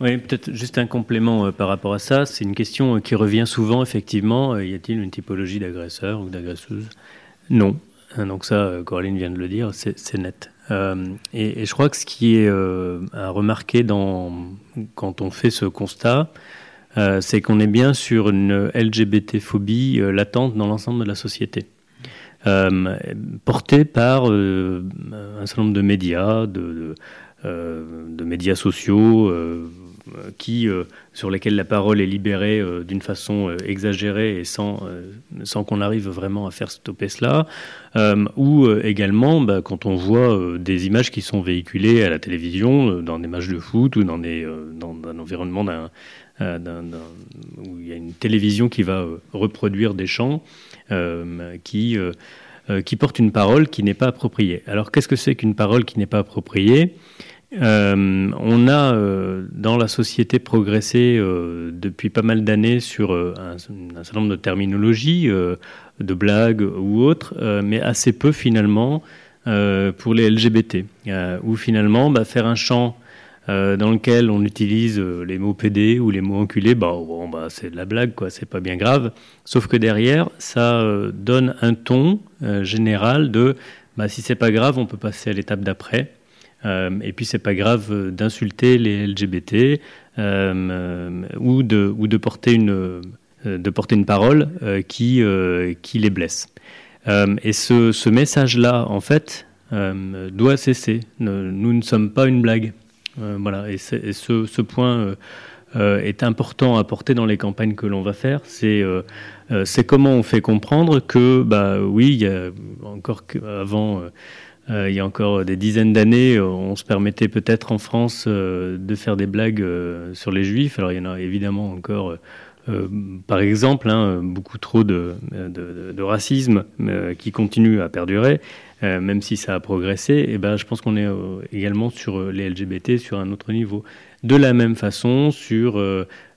Oui, peut-être juste un complément par rapport à ça. C'est une question qui revient souvent, effectivement. y a-t-il une typologie d'agresseur ou d'agresseuse Non. Donc ça, Coraline vient de le dire, c'est net. Euh, et, je crois que ce qui est euh, à remarquer dans, quand on fait ce constat, euh, c'est qu'on est bien sur une LGBT-phobie latente dans l'ensemble de la société. portée par un certain nombre de médias, de, de médias sociaux, qui, euh, sur lesquels la parole est libérée euh, d'une façon exagérée et sans, sans qu'on arrive vraiment à faire stopper cela, ou également bah, quand on voit des images qui sont véhiculées à la télévision, dans des matchs de foot ou dans, des, dans un environnement où il y a une télévision qui va reproduire des chants qui, qui portent une parole qui n'est pas appropriée. Alors qu'est-ce que c'est qu'une parole qui n'est pas appropriée? Euh, on a euh, dans la société progressé euh, depuis pas mal d'années sur un, certain nombre de terminologies, de blagues ou autres, mais assez peu finalement pour les LGBT. où finalement, bah, faire un chant dans lequel on utilise les mots PD ou les mots enculés, bah, bon, bah, c'est de la blague, quoi, c'est pas bien grave. Sauf que derrière, ça donne un ton général de bah, si c'est pas grave, on peut passer à l'étape d'après. Euh, et puis c'est pas grave d'insulter les LGBT euh, ou, de, porter une, une parole euh, qui, les blesse. et ce, ce message-là, en fait, doit cesser. Nous ne sommes pas une blague. voilà. Et, ce, point est important à porter dans les campagnes que l'on va faire. C'est comment on fait comprendre que, bah oui, il y a encore avant euh, il y a encore des dizaines d'années, on se permettait peut-être en France euh, de faire des blagues euh, sur les juifs. Alors il y en a évidemment encore, par exemple, hein, beaucoup trop de, racisme qui continue à perdurer, même si ça a progressé. Et eh ben, je pense qu'on est également sur les LGBT sur un autre niveau. De la même façon, sur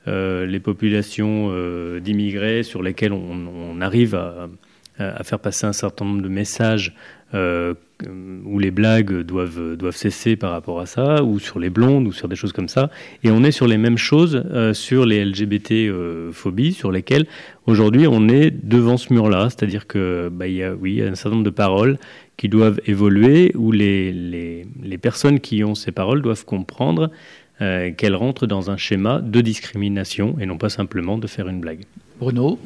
les populations d'immigrés sur lesquelles on, arrive à, à, faire passer un certain nombre de messages euh, où les blagues doivent, doivent cesser par rapport à ça, ou sur les blondes, ou sur des choses comme ça. Et on est sur les mêmes choses euh, sur les LGBT-phobies, euh, sur lesquelles aujourd'hui on est devant ce mur-là. C'est-à-dire que bah, y a, oui, un certain nombre de paroles qui doivent évoluer, où les, les, les personnes qui ont ces paroles doivent comprendre qu'elles rentrent dans un schéma de discrimination et non pas simplement de faire une blague. Bruno?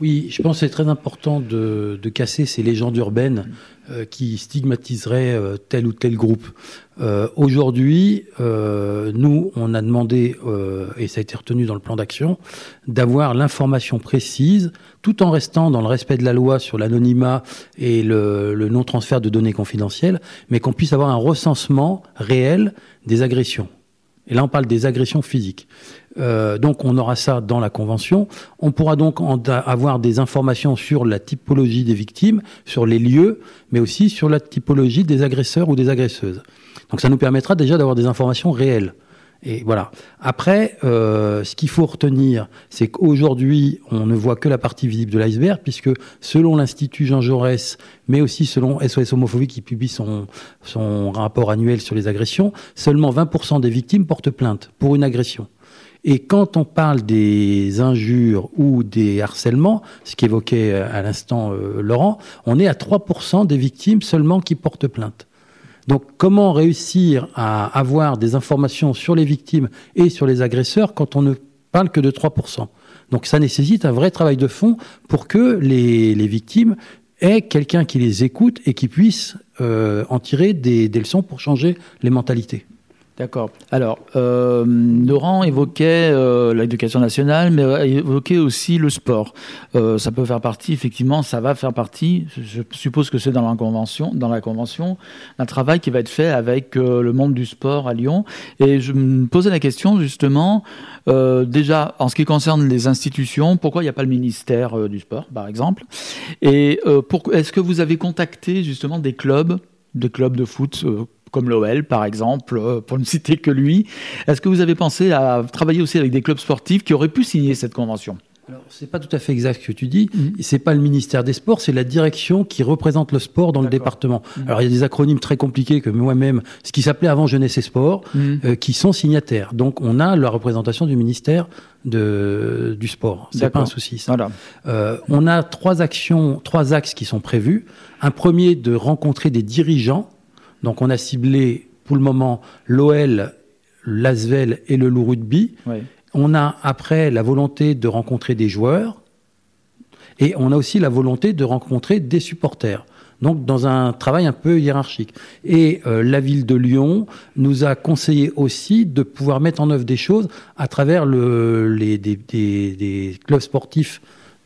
Oui, je pense que c'est très important de, casser ces légendes urbaines euh, qui stigmatiseraient euh, tel ou tel groupe. Euh, Aujourd'hui, nous, on a demandé, et ça a été retenu dans le plan d'action, d'avoir l'information précise, tout en restant dans le respect de la loi sur l'anonymat et le, le non-transfert de données confidentielles, mais qu'on puisse avoir un recensement réel des agressions. Et là, on parle des agressions physiques. Euh, donc on aura ça dans la convention. On pourra donc avoir des informations sur la typologie des victimes, sur les lieux, mais aussi sur la typologie des agresseurs ou des agresseuses. Donc ça nous permettra déjà d'avoir des informations réelles. Et voilà. Après, euh, ce qu'il faut retenir, c'est qu'aujourd'hui, on ne voit que la partie visible de l'iceberg, puisque selon l'Institut Jean Jaurès, mais aussi selon SOS Homophobie qui publie son, rapport annuel sur les agressions, seulement 20% des victimes portent plainte pour une agression. Et quand on parle des injures ou des harcèlements, ce qu'évoquait euh, à l'instant euh, Laurent, on est à 3% des victimes seulement qui portent plainte. Donc comment réussir à avoir des informations sur les victimes et sur les agresseurs quand on ne parle que de 3% Donc ça nécessite un vrai travail de fond pour que les, victimes aient quelqu'un qui les écoute et qui puisse euh, en tirer des leçons pour changer les mentalités. D'accord. Alors, euh, Laurent évoquait euh, l'éducation nationale, mais évoquait aussi le sport. Euh, ça peut faire partie, effectivement, ça va faire partie. Je suppose que c'est dans la convention, dans la convention, un travail qui va être fait avec le monde du sport à Lyon. Et je me posais la question justement, déjà en ce qui concerne les institutions, pourquoi il n'y a pas le ministère du sport, par exemple? Et est-ce que vous avez contacté justement des clubs, des clubs de foot comme l'OL par exemple, euh, pour ne citer que lui. Est-ce que vous avez pensé à travailler aussi avec des clubs sportifs qui auraient pu signer cette convention? Alors, c'est pas tout à fait exact ce que tu dis. Mm C'est pas le ministère des Sports, c'est la direction qui représente le sport dans le département. Mhm. Alors, il y a des acronymes très compliqués que moi-même, ce qui s'appelait avant Jeunesse et Sport, mhm. euh, qui sont signataires. Donc, on a la représentation du ministère de, du sport. C'est pas un souci. Ça. Voilà. Euh, on a trois actions, trois axes qui sont prévus. Un premier de rencontrer des dirigeants. Donc, on a ciblé pour le moment l'OL, l'Asvel et le Loup Rugby. Oui. On a après la volonté de rencontrer des joueurs et on a aussi la volonté de rencontrer des supporters. Donc dans un travail un peu hiérarchique. Et euh, la ville de Lyon nous a conseillé aussi de pouvoir mettre en œuvre des choses à travers le, les, des, des clubs sportifs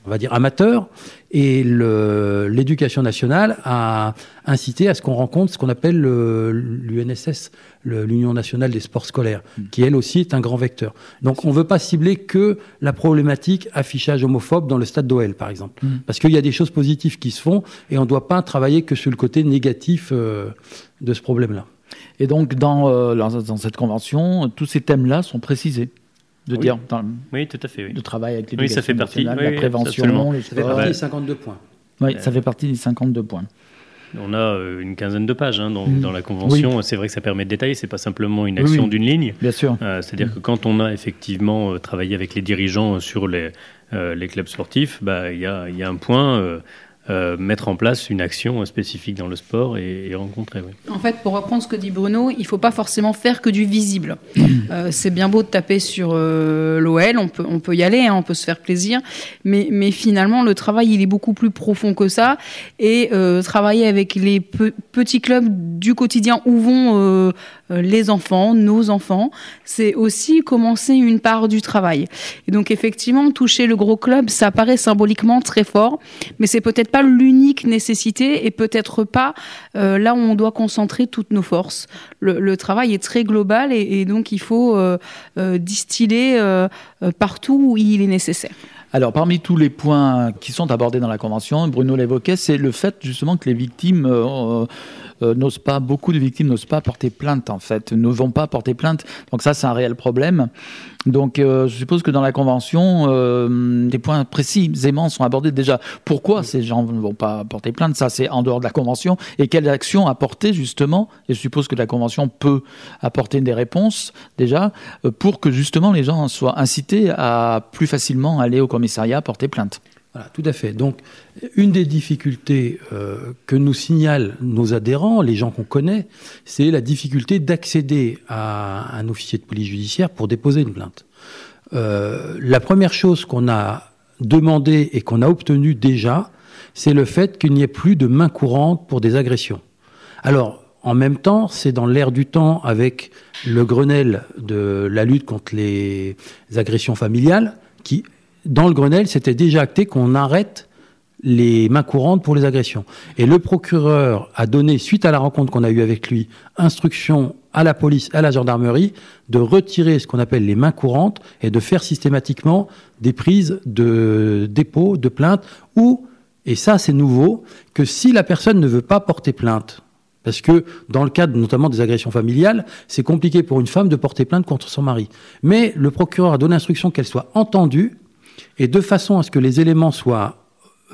on va dire amateurs, et l'éducation nationale a incité à ce qu'on rencontre ce qu'on appelle l'UNSS, l'Union nationale des sports scolaires, mm. qui elle aussi est un grand vecteur. Donc on ne veut pas cibler que la problématique affichage homophobe dans le stade d'OL, par exemple, mm. parce qu'il y a des choses positives qui se font, et on ne doit pas travailler que sur le côté négatif euh, de ce problème-là. Et donc dans, euh, dans cette convention, tous ces thèmes-là sont précisés de oui. dire oui, tout à fait, oui. de travail avec l'éducation oui, ça fait partie, la prévention, ça fait partie des 52 points. Oui, ça fait partie des 52 points. On a euh, une quinzaine de pages hein, dans, mm. dans, la convention. C'est vrai que ça permet de détailler. C'est pas simplement une action d'une ligne. Bien sûr. Euh, C'est-à-dire que quand on a effectivement euh, travaillé avec les dirigeants sur les, euh, les clubs sportifs, bah, il y, a, y, a, un point euh, mettre en place une action spécifique dans le sport et, rencontrer. Oui. En fait, pour reprendre ce que dit Bruno, il ne faut pas forcément faire que du visible. Euh, c'est bien beau de taper sur euh, l'OL, on peut, on peut y aller, hein, on peut se faire plaisir, mais, mais finalement, le travail, il est beaucoup plus profond que ça. Et travailler avec les petits clubs du quotidien où vont les enfants, nos enfants, c'est aussi commencer une part du travail. Et donc, effectivement, toucher le gros club, ça paraît symboliquement très fort, mais c'est peut-être pas l'unique nécessité et peut-être pas euh, là où on doit concentrer toutes nos forces. Le, travail est très global et, donc il faut euh, euh, distiller partout où il est nécessaire. Alors, parmi tous les points qui sont abordés dans la Convention, Bruno l'évoquait, c'est le fait justement que les victimes euh, n'osent pas, beaucoup de victimes n'osent pas porter plainte en fait, ne vont pas porter plainte. Donc ça, c'est un réel problème. Donc euh, je suppose que dans la Convention, euh, des points précisément sont abordés déjà. Pourquoi ces gens ne vont pas porter plainte? Ça, c'est en dehors de la Convention. Et quelles actions apporter justement? Et je suppose que la Convention peut apporter des réponses déjà pour que justement les gens soient incités à plus facilement aller au commissariat porter plainte. Voilà, tout à fait. Donc, une des difficultés euh, que nous signalent nos adhérents, les gens qu'on connaît, c'est la difficulté d'accéder à un officier de police judiciaire pour déposer une plainte. Euh, la première chose qu'on a demandé et qu'on a obtenu déjà, c'est le fait qu'il n'y ait plus de main courante pour des agressions. Alors, en même temps, c'est dans l'air du temps avec le Grenelle de la lutte contre les agressions familiales qui dans le Grenelle, c'était déjà acté qu'on arrête les mains courantes pour les agressions. Et le procureur a donné, suite à la rencontre qu'on a eue avec lui, instruction à la police, à la gendarmerie, de retirer ce qu'on appelle les mains courantes et de faire systématiquement des prises de dépôt, de plainte, ou, et ça c'est nouveau, que si la personne ne veut pas porter plainte, parce que dans le cadre notamment des agressions familiales, c'est compliqué pour une femme de porter plainte contre son mari. Mais le procureur a donné instruction qu'elle soit entendue et de façon à ce que les éléments soient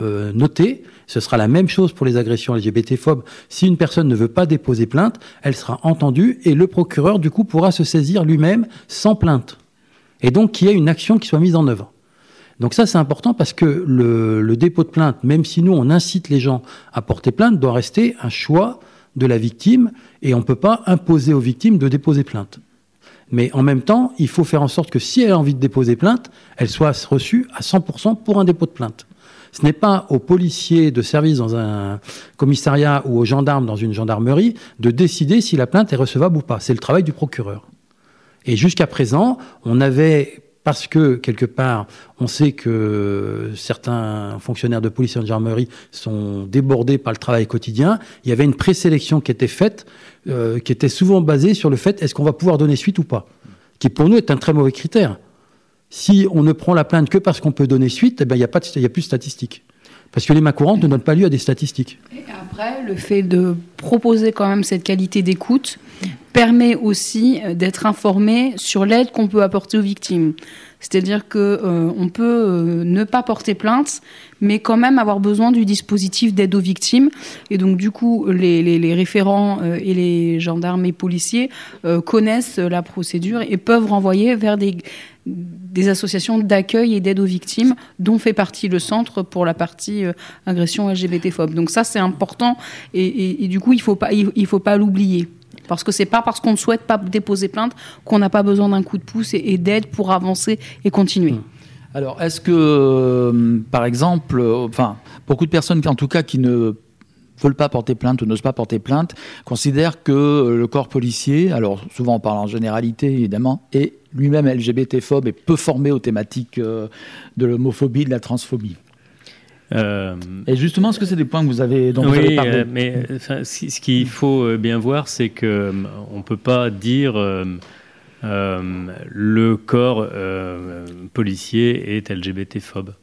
euh, notés, ce sera la même chose pour les agressions LGBT-phobes. Si une personne ne veut pas déposer plainte, elle sera entendue et le procureur, du coup, pourra se saisir lui-même sans plainte. Et donc qu'il y ait une action qui soit mise en œuvre. Donc ça, c'est important parce que le, le, dépôt de plainte, même si nous, on incite les gens à porter plainte, doit rester un choix de la victime et on ne peut pas imposer aux victimes de déposer plainte. Mais en même temps, il faut faire en sorte que si elle a envie de déposer plainte, elle soit reçue à 100% pour un dépôt de plainte. Ce n'est pas aux policiers de service dans un commissariat ou aux gendarmes dans une gendarmerie de décider si la plainte est recevable ou pas. C'est le travail du procureur. Et jusqu'à présent, on avait parce que quelque part, on sait que certains fonctionnaires de police et de gendarmerie sont débordés par le travail quotidien. Il y avait une présélection qui était faite, euh, qui était souvent basée sur le fait est-ce qu'on va pouvoir donner suite ou pas, qui pour nous est un très mauvais critère. Si on ne prend la plainte que parce qu'on peut donner suite, eh ben, il n'y a, pas a plus de statistiques. Parce que les mains courantes ne donnent pas lieu à des statistiques. Et après, le fait de proposer quand même cette qualité d'écoute permet aussi euh, d'être informé sur l'aide qu'on peut apporter aux victimes. C'est-à-dire que euh, peut euh, ne pas porter plainte, mais quand même avoir besoin du dispositif d'aide aux victimes. Et donc du coup, les, référents et les gendarmes et policiers connaissent la procédure et peuvent renvoyer vers des, des associations d'accueil et d'aide aux victimes, dont fait partie le centre pour la partie euh, agression LGBT-phobe. Donc ça, c'est important. Et, du coup, il il faut pas l'oublier. Parce que c'est pas parce qu'on ne souhaite pas déposer plainte qu'on n'a pas besoin d'un coup de pouce et, d'aide pour avancer et continuer. Alors, est-ce que, euh, par exemple, euh, enfin, beaucoup de personnes, en tout cas, qui ne veulent pas porter plainte ou n'osent pas porter plainte, considèrent que le corps policier, alors souvent on parle en généralité évidemment, est lui-même LGBT-phobe et peu formé aux thématiques euh, de l'homophobie, de la transphobie. Euh, et justement, est-ce que c'est des points que vous avez, dont oui, vous avez parlé euh, mais enfin, ce, qu'il faut bien voir, c'est que on peut pas dire euh, le corps euh, policier est LGBT-phobe.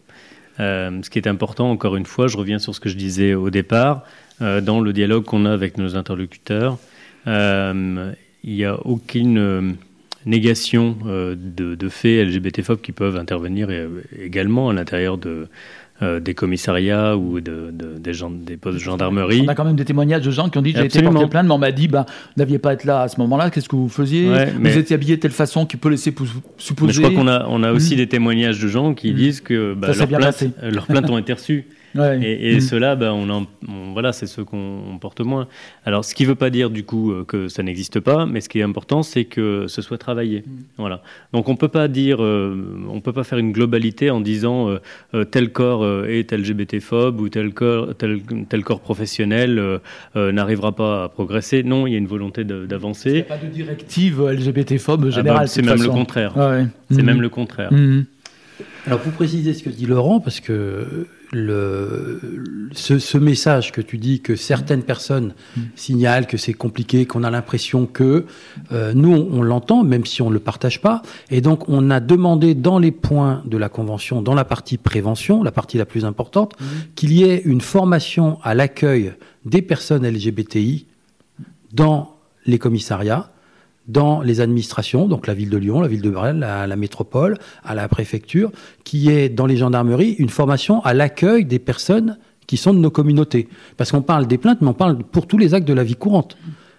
Euh, ce qui est important, encore une fois, je reviens sur ce que je disais au départ, dans le dialogue qu'on a avec nos interlocuteurs, il n'y a aucune négation de, de, faits LGBT-phobes qui peuvent intervenir également à l'intérieur de, euh, des commissariats ou de, de, des, gens, des postes de gendarmerie. On a quand même des témoignages de gens qui ont dit j'ai été porté plainte, mais on m'a dit bah, vous n'aviez pas être là à ce moment-là, qu'est-ce que vous faisiez ouais, Vous étiez habillé de telle façon qui peut laisser supposer. Mais je crois qu'on a, on a aussi mmh. des témoignages de gens qui mmh. disent que bah, leurs, plaintes, leurs plaintes ont été reçues. Ouais. Et, et mmh. ceux-là, ben, on en, on, voilà, c'est ceux qu'on porte moins. Alors, ce qui ne veut pas dire du coup euh, que ça n'existe pas, mais ce qui est important, c'est que ce soit travaillé. Mmh. Voilà. Donc, on peut pas dire, euh, on peut pas faire une globalité en disant euh, euh tel corps euh, est LGBT-phobe ou tel corps, tel, tel corps professionnel euh, n'arrivera pas à progresser. Non, il y a une volonté d'avancer. Il n'y a pas de directive LGBT-phobe générale. Ah bah, c'est même façon. le contraire. C'est même le contraire. Alors, pour préciser ce que dit Laurent, parce que le, ce, ce, message que tu dis que certaines personnes mmh. signalent que c'est compliqué, qu'on a l'impression que euh, nous on, on l'entend, même si on ne le partage pas, et donc on a demandé dans les points de la convention, dans la partie prévention, la partie la plus importante, mmh. qu'il y ait une formation à l'accueil des personnes LGBTI dans les commissariats dans les administrations, donc la ville de Lyon, la ville de Brel, la, métropole, à la préfecture, qui est dans les gendarmeries une formation à l'accueil des personnes qui sont de nos communautés. Parce qu'on parle des plaintes, mais on parle pour tous les actes de la vie courante.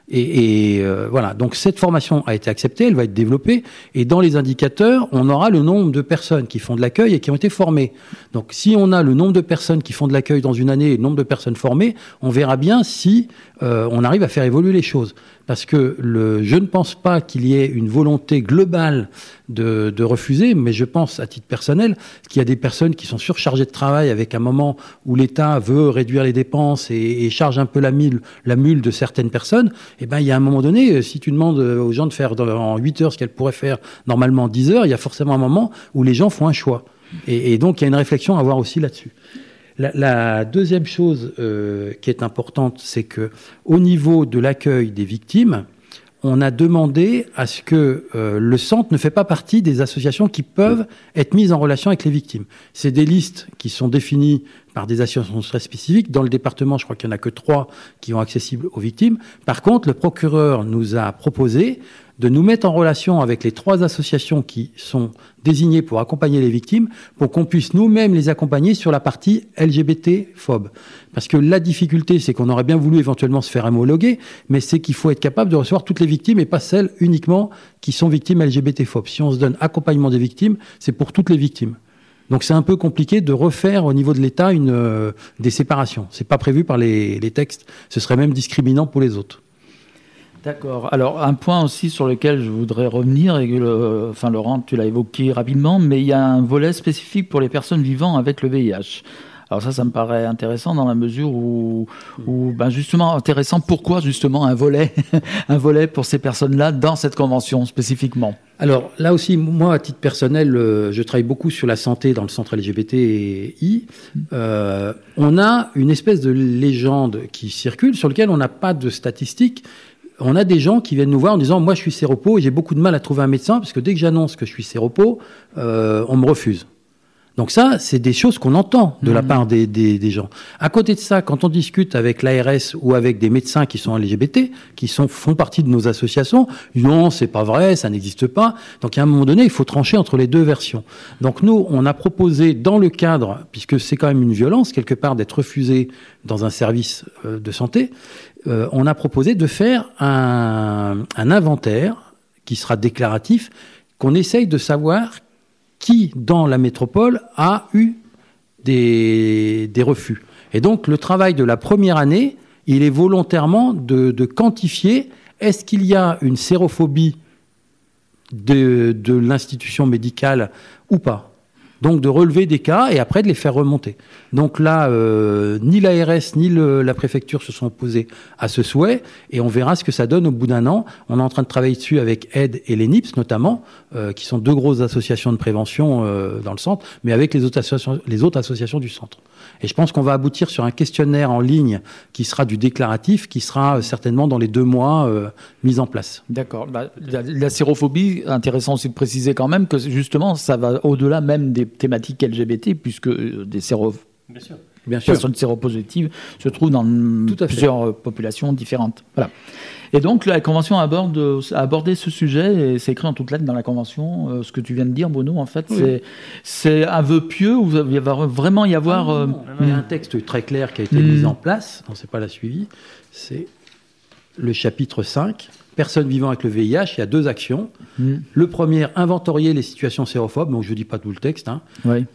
Et, et euh, voilà, donc cette formation a été acceptée, elle va être développée, et dans les indicateurs, on aura le nombre de personnes qui font de l'accueil et qui ont été formées. Donc si on a le nombre de personnes qui font de l'accueil dans une année et le nombre de personnes formées, on verra bien si euh, on arrive à faire évoluer les choses parce que je ne pense pas qu'il y ait une volonté globale de, refuser, mais je pense à titre personnel qu'il y a des personnes qui sont surchargées de travail avec un moment où l'État veut réduire les dépenses et, charge un peu la mule, de certaines personnes. Et eh ben il y a un moment donné, si tu demandes aux gens de faire en 8 heures ce qu'elles pourraient faire normalement en 10 heures, il y a forcément un moment où les gens font un choix. Et donc il y a une réflexion à avoir aussi là-dessus. La, deuxième chose euh, qui est importante, c'est que au niveau de l'accueil des victimes, on a demandé à ce que euh, le centre ne fait pas partie des associations qui peuvent être mises en relation avec les victimes. C'est des listes qui sont définies par des associations très spécifiques. Dans le département, je crois qu'il n'y en a que trois qui sont accessibles aux victimes. Par contre, le procureur nous a proposé de nous mettre en relation avec les trois associations qui sont désignées pour accompagner les victimes, pour qu'on puisse nous-mêmes les accompagner sur la partie LGBT-phobe. Parce que la difficulté, c'est qu'on aurait bien voulu éventuellement se faire homologuer, mais c'est qu'il faut être capable de recevoir toutes les victimes et pas celles uniquement qui sont victimes LGBT-phobes. Si on se donne accompagnement des victimes, c'est pour toutes les victimes. Donc c'est un peu compliqué de refaire au niveau de l'État euh, des séparations. C'est pas prévu par les textes. Ce serait même discriminant pour les autres. D'accord. Alors un point aussi sur lequel je voudrais revenir, et le, enfin Laurent, tu l'as évoqué rapidement, mais il y a un volet spécifique pour les personnes vivant avec le VIH. Alors ça, ça me paraît intéressant dans la mesure où, où ben justement intéressant. Pourquoi justement un volet, un volet pour ces personnes-là dans cette convention spécifiquement? Alors là aussi, moi à titre personnel, euh, je travaille beaucoup sur la santé dans le centre LGBTI. Euh, on a une espèce de légende qui circule sur lequel on n'a pas de statistiques on a des gens qui viennent nous voir en disant moi je suis séropo et j'ai beaucoup de mal à trouver un médecin parce que dès que j'annonce que je suis séropo, euh, on me refuse. Donc ça, c'est des choses qu'on entend de la Mhm. part des, des, des gens. À côté de ça, quand on discute avec l'ARS ou avec des médecins qui sont LGBT, qui sont, font partie de nos associations, non, c'est pas vrai, ça n'existe pas. Donc à un moment donné, il faut trancher entre les deux versions. Donc nous, on a proposé dans le cadre, puisque c'est quand même une violence quelque part d'être refusé dans un service euh, de santé, euh, on a proposé de faire un, un inventaire qui sera déclaratif, qu'on essaye de savoir qui, dans la métropole, a eu des, refus. Et donc, le travail de la première année, il est volontairement de, quantifier est-ce qu'il y a une sérophobie de l'institution médicale ou pas? Donc de relever des cas et après de les faire remonter. Donc là, euh, ni l'ARS ni la préfecture se sont opposés à ce souhait et on verra ce que ça donne au bout d'un an. On est en train de travailler dessus avec AID et l'ENIPS notamment, euh, qui sont deux grosses associations de prévention euh, dans le centre, mais avec les autres, associations, les autres associations du centre. Et je pense qu'on va aboutir sur un questionnaire en ligne qui sera du déclaratif, qui sera certainement dans les deux mois mis en place. D'accord. Bah, la sérophobie, intéressant aussi de préciser quand même que justement, ça va au-delà même des thématiques LGBT, puisque euh, des séro Bien sûr. Bien sûr. personnes séropositives se trouvent dans Tout à fait. plusieurs euh, populations différentes. Voilà. Et donc, la Convention aborde, euh, a abordé ce sujet, et c'est écrit en toutes lettres dans la Convention. euh, ce que tu viens de dire, Bruno, en fait, Oui. c'est- c'est un vœu pieux où il va vraiment y avoir. Ah, non, non, Il y a un texte très clair qui a été Mm. mis en place, on ne sait pas la suivi, c'est le chapitre 5, personnes vivant avec le VIH, il y a deux actions. hmm, Le premier, inventorier les situations sérophobes, donc je ne dis pas tout le texte, hein.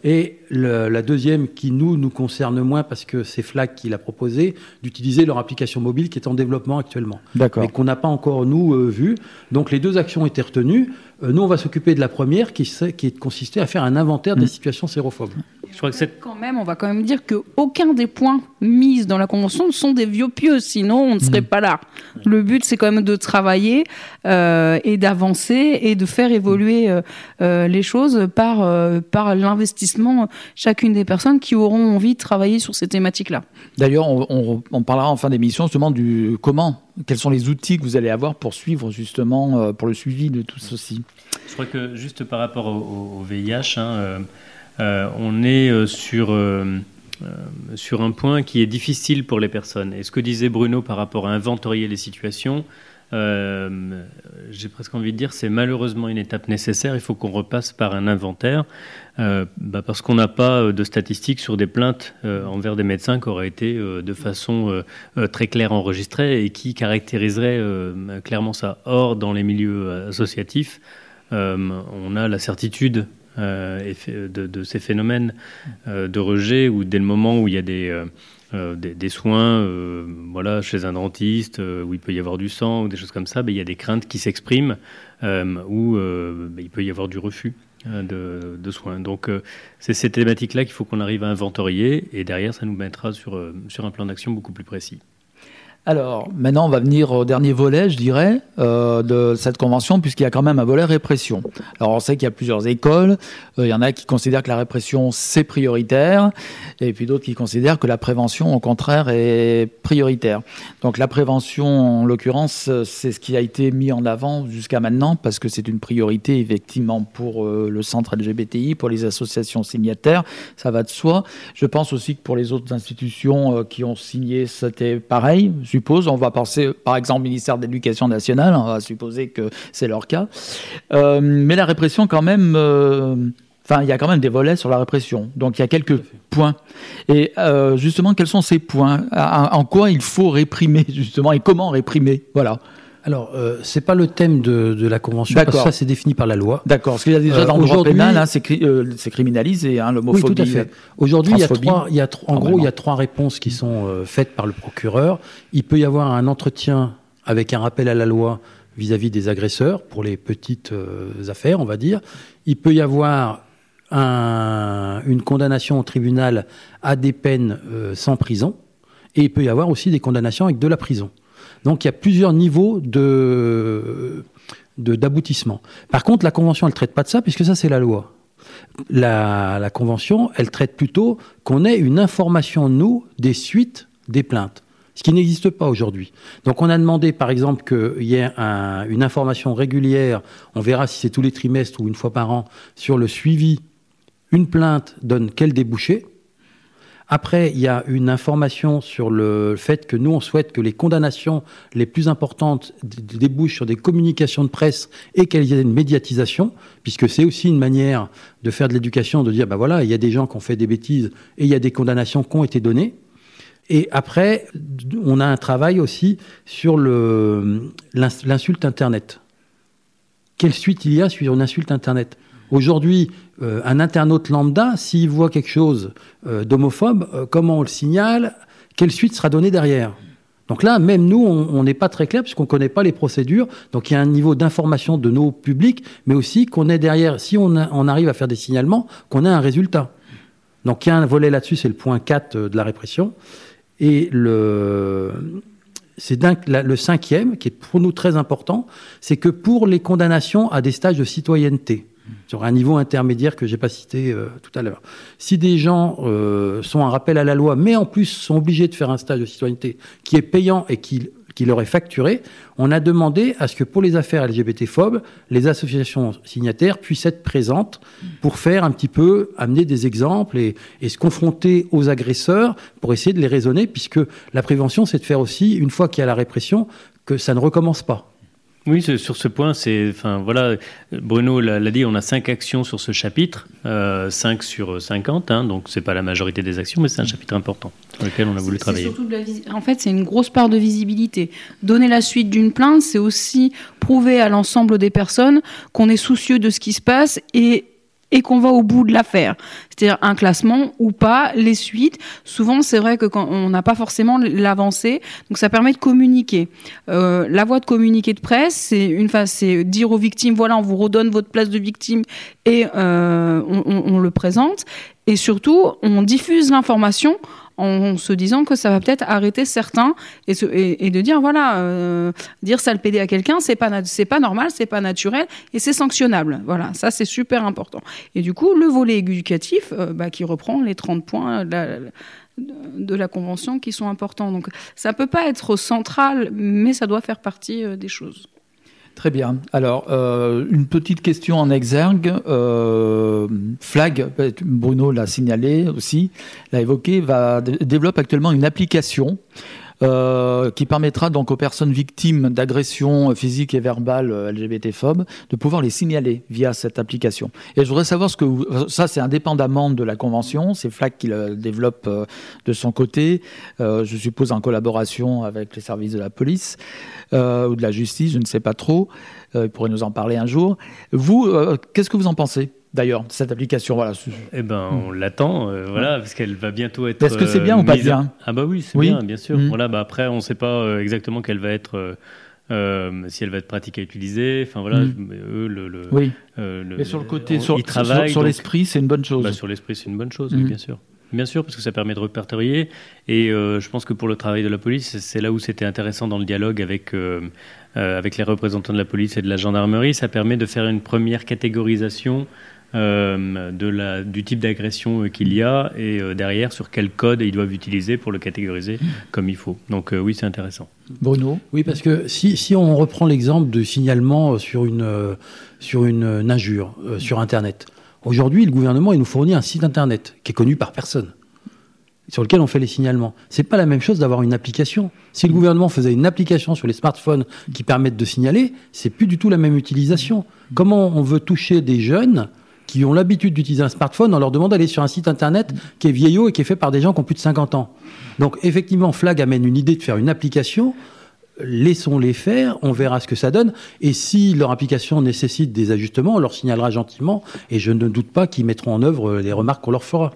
et le- la deuxième qui nous, nous concerne moins parce que c'est FLAC qui l'a proposé, d'utiliser leur application mobile qui est en développement actuellement D'accord. mais qu'on n'a pas encore, nous, euh, vu. Donc les deux actions ont été retenues. Euh, nous, on va s'occuper de la première qui, qui consistait à faire un inventaire des Mm. situations sérophobes. Je crois que c'est Quand même, on va quand même dire que aucun des points mis dans la convention ne sont des vieux pieux, sinon on ne serait pas là. Le but, c'est quand même de travailler euh, et d'avancer et de faire évoluer euh, euh, les choses par euh, par l'investissement chacune des personnes qui auront envie de travailler sur ces thématiques-là. D'ailleurs, on, on- on parlera en fin d'émission justement du comment, quels sont les outils que vous allez avoir pour suivre justement, euh, pour le suivi de tout ceci. Je crois que juste par rapport au, au- au VIH, hein, on est euh, sur, euh, euh, sur un point qui est difficile pour les personnes. Et ce que disait Bruno par rapport à inventorier les situations, euh, j'ai presque envie de dire c'est malheureusement une étape nécessaire. Il faut qu'on repasse par un inventaire euh, bah, parce qu'on n'a pas euh, de statistiques sur des plaintes euh, envers des médecins qui auraient été euh, de façon euh, euh, très claire enregistrées et qui caractériseraient euh, clairement ça. Or, dans les milieux euh, associatifs, euh, on a la certitude euh, effe- de, ces phénomènes euh, de rejet ou dès le moment où il y a des, euh, euh, des, soins euh, voilà, chez un dentiste euh, où il peut y avoir du sang ou des choses comme ça, ben, il y a des craintes qui s'expriment euh, où euh, ben, il peut y avoir du refus euh, de, soins. Donc euh, c'est ces thématiques-là qu'il faut qu'on arrive à inventorier et derrière ça nous mettra sur, euh, sur un plan d'action beaucoup plus précis. Alors, maintenant, on va venir au dernier volet, je dirais, euh, de cette convention, puisqu'il y a quand même un volet répression. Alors, on sait qu'il y a plusieurs écoles. Euh, il y en a qui considèrent que la répression, c'est prioritaire, et puis d'autres qui considèrent que la prévention, au contraire, est prioritaire. Donc, la prévention, en l'occurrence, euh, c'est ce qui a été mis en avant jusqu'à maintenant, parce que c'est une priorité, effectivement, pour le centre LGBTI, pour les associations signataires. Ça va de soi. Je pense aussi que pour les autres institutions qui ont signé, c'était pareil. On va penser, par exemple, au ministère de l'Éducation nationale, on va supposer que c'est leur cas. Euh, mais la répression, quand même, euh, enfin, il y a quand même des volets sur la répression. Donc, il y a quelques points. Et euh, justement, quels sont ces points? En quoi il faut réprimer, justement, et comment réprimer? Voilà. Alors, euh, c'est pas le thème de, de la convention, parce que ça, c'est défini par la loi. D'accord. Parce qu'il y a déjà Euh, dans le droit aujourd'hui- pénal, hein, c'est cri- euh, c'est criminalisé, hein, Oui, l'homophobie. tout à fait. Aujourd'hui, il y a trois, il y a en gros, il y a trois réponses qui sont euh, faites par le procureur. Il peut y avoir un entretien avec un rappel à la loi vis-à-vis des agresseurs pour les petites euh, affaires, on va dire. Il peut y avoir un- une condamnation au tribunal à des peines euh, sans prison. Et il peut y avoir aussi des condamnations avec de la prison. Donc il y a plusieurs niveaux de d'aboutissement. Par contre, la convention, elle traite pas de ça puisque ça c'est la loi. La, convention, elle traite plutôt qu'on ait une information nous des suites des plaintes, ce qui n'existe pas aujourd'hui. Donc on a demandé par exemple qu'il y ait un- une information régulière, on verra si c'est tous les trimestres ou une fois par an, sur le suivi Une plainte donne quel débouché après, il y a une information sur le fait que nous, on souhaite que les condamnations les plus importantes débouchent sur des communications de presse et qu'il y ait une médiatisation, puisque c'est aussi une manière de faire de l'éducation, de dire, bah voilà, il y a des gens qui ont fait des bêtises et il y a des condamnations qui ont été données. Et après, on a un travail aussi sur l'insulte Internet. Quelle suite il y a sur une insulte Internet? Aujourd'hui, euh, un internaute lambda, s'il voit quelque chose euh, d'homophobe, euh, comment on le signale Quelle suite sera donnée derrière donc là, même nous, on n'est pas très clair puisqu'on ne connaît pas les procédures. Donc il y a un niveau d'information de nos publics, mais aussi qu'on est derrière, si on, arrive à faire des signalements, qu'on ait un résultat. Donc il y a un volet là-dessus, c'est le point 4 de la répression. Et le cinquième, qui est pour nous très important, c'est que pour les condamnations à des stages de citoyenneté, sur un niveau intermédiaire que j'ai pas cité euh, tout à l'heure. Si des gens euh, sont un rappel à la loi, mais en plus sont obligés de faire un stage de citoyenneté qui est payant et qui, qui leur est facturé, on a demandé à ce que pour les affaires LGBT-phobes, les associations signataires puissent être présentes pour faire un petit peu, amener des exemples et, et se confronter aux agresseurs pour essayer de les raisonner, puisque la prévention, c'est de faire aussi, une fois qu'il y a la répression, que ça ne recommence pas. Oui, sur ce point, c'est, enfin voilà, Bruno l'a dit, on a cinq actions sur ce chapitre, euh, 5 sur 50, hein, donc c'est pas la majorité des actions, mais c'est un chapitre important sur lequel on a voulu travailler. en fait, c'est une grosse part de visibilité. Donner la suite d'une plainte, c'est aussi prouver à l'ensemble des personnes qu'on est soucieux de ce qui se passe et et qu'on va au bout de l'affaire. C'est-à-dire un classement ou pas, les suites. Souvent, c'est vrai que quand on n'a pas forcément l'avancée, donc ça permet de communiquer. Euh, la voie de communiquer de presse, c'est une phase, c'est dire aux victimes, voilà, on vous redonne votre place de victime et euh, on, on, le présente. Et surtout, on diffuse l'information en se disant que ça va peut-être arrêter certains et, de dire voilà euh, dire ça le PD à quelqu'un c'est pas c'est pas normal c'est pas naturel et c'est sanctionnable. Voilà ça c'est super important. Et du coup le volet éducatif euh, bah, qui reprend les 30 points de la, de la convention qui sont importants. Donc ça peut pas être central mais ça doit faire partie euh, des choses Très bien. Alors, euh, une petite question en exergue. Euh, Flag, Bruno l'a signalé aussi, l'a évoqué, va développe actuellement une application euh, qui permettra donc aux personnes victimes d'agressions physiques et verbales euh, LGBT-phobes de pouvoir les signaler via cette application. Et je voudrais savoir ce que vous, ça c'est indépendamment de la convention, c'est FLAC qui le développe euh, de son côté, je suppose en collaboration avec les services de la police ou de la justice, je ne sais pas trop. Euh, il pourrait nous en parler un jour. Vous, qu'est-ce que vous en pensez? D'ailleurs, cette application voilà. Eh ben, on l'attend, euh, voilà, parce qu'elle va bientôt être. Est-ce que c'est bien ou pas bien Ah bah oui, c'est bien, bien sûr. Mm. Voilà, bah après, on ne sait pas euh, exactement quelle va être. Euh, si elle va être pratique à utiliser, enfin voilà, mm. eux, le, le, oui. Mais sur le côté, sur, sur, l'esprit, c'est une bonne chose. Bah, sur l'esprit, c'est une bonne chose, bien sûr. Bien sûr, parce que ça permet de répertorier. Et je pense que pour le travail de la police, c'est là où c'était intéressant dans le dialogue avec, avec les représentants de la police et de la gendarmerie. Ça permet de faire une première catégorisation euh, de la, du type d'agression euh, qu'il y a et euh, derrière sur quel code ils doivent utiliser pour le catégoriser comme il faut. Donc oui, c'est intéressant. Bruno Oui, parce que si, si on reprend l'exemple de signalement sur une, sur une, injure sur Internet, aujourd'hui, le gouvernement il nous fournit un site Internet qui est connu par personne sur lequel on fait les signalements. C'est pas la même chose d'avoir une application. Si le gouvernement faisait une application sur les smartphones qui permettent de signaler, c'est plus du tout la même utilisation. Comment on veut toucher des jeunes qui ont l'habitude d'utiliser un smartphone, on leur demande d'aller sur un site internet qui est vieillot et qui est fait par des gens qui ont plus de 50 ans. Donc effectivement, Flag amène une idée de faire une application. Laissons-les faire, on verra ce que ça donne. Et si leur application nécessite des ajustements, on leur signalera gentiment. Et je ne doute pas qu'ils mettront en œuvre les remarques qu'on leur fera.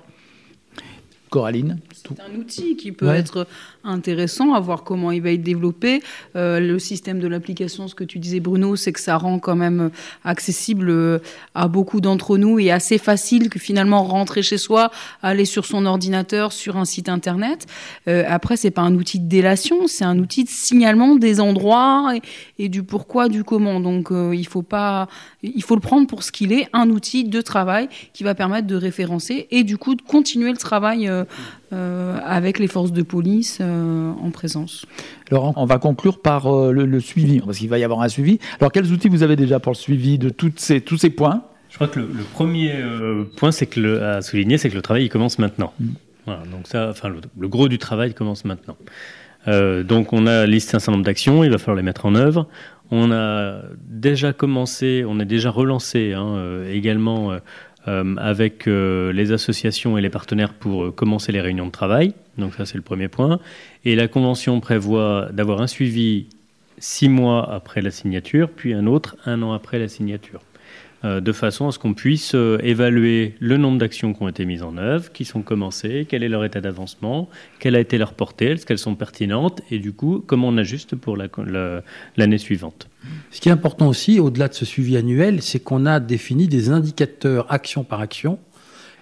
Coraline C'est un outil qui peut être intéressant à voir comment il va être développé. Euh, le système de l'application, ce que tu disais Bruno, c'est que ça rend quand même accessible euh, à beaucoup d'entre nous et assez facile que finalement rentrer chez soi, aller sur son ordinateur, sur un site internet. Euh, après, c'est pas un outil de délation, c'est un outil de signalement des endroits et, du pourquoi, du comment. Donc euh, il faut pas, il faut le prendre pour ce qu'il est, un outil de travail qui va permettre de référencer et du coup de continuer le travail euh, avec les forces de police euh, en présence. Alors, on va conclure par euh, le, suivi, parce qu'il va y avoir un suivi. Alors, quels outils vous avez déjà pour le suivi de toutes ces, tous ces points? Je crois que le, premier point c'est que le, à souligner, c'est que le travail il commence maintenant. Mm. Voilà, donc ça, enfin, le, gros du travail commence maintenant. donc on a listé un certain nombre d'actions, il va falloir les mettre en œuvre. On a déjà commencé, on a déjà relancé hein, également euh, avec euh, les associations et les partenaires pour euh, commencer les réunions de travail. Donc ça, c'est le premier point. Et la Convention prévoit d'avoir un suivi six mois après la signature, puis un autre un an après la signature. Euh, de façon à ce qu'on puisse euh, évaluer le nombre d'actions qui ont été mises en œuvre, qui sont commencées, quel est leur état d'avancement, quelle a été leur portée, est-ce qu'elles sont pertinentes, et du coup, comment on ajuste pour l'année suivante. Ce qui est important aussi, au-delà de ce suivi annuel, c'est qu'on a défini des indicateurs action par action,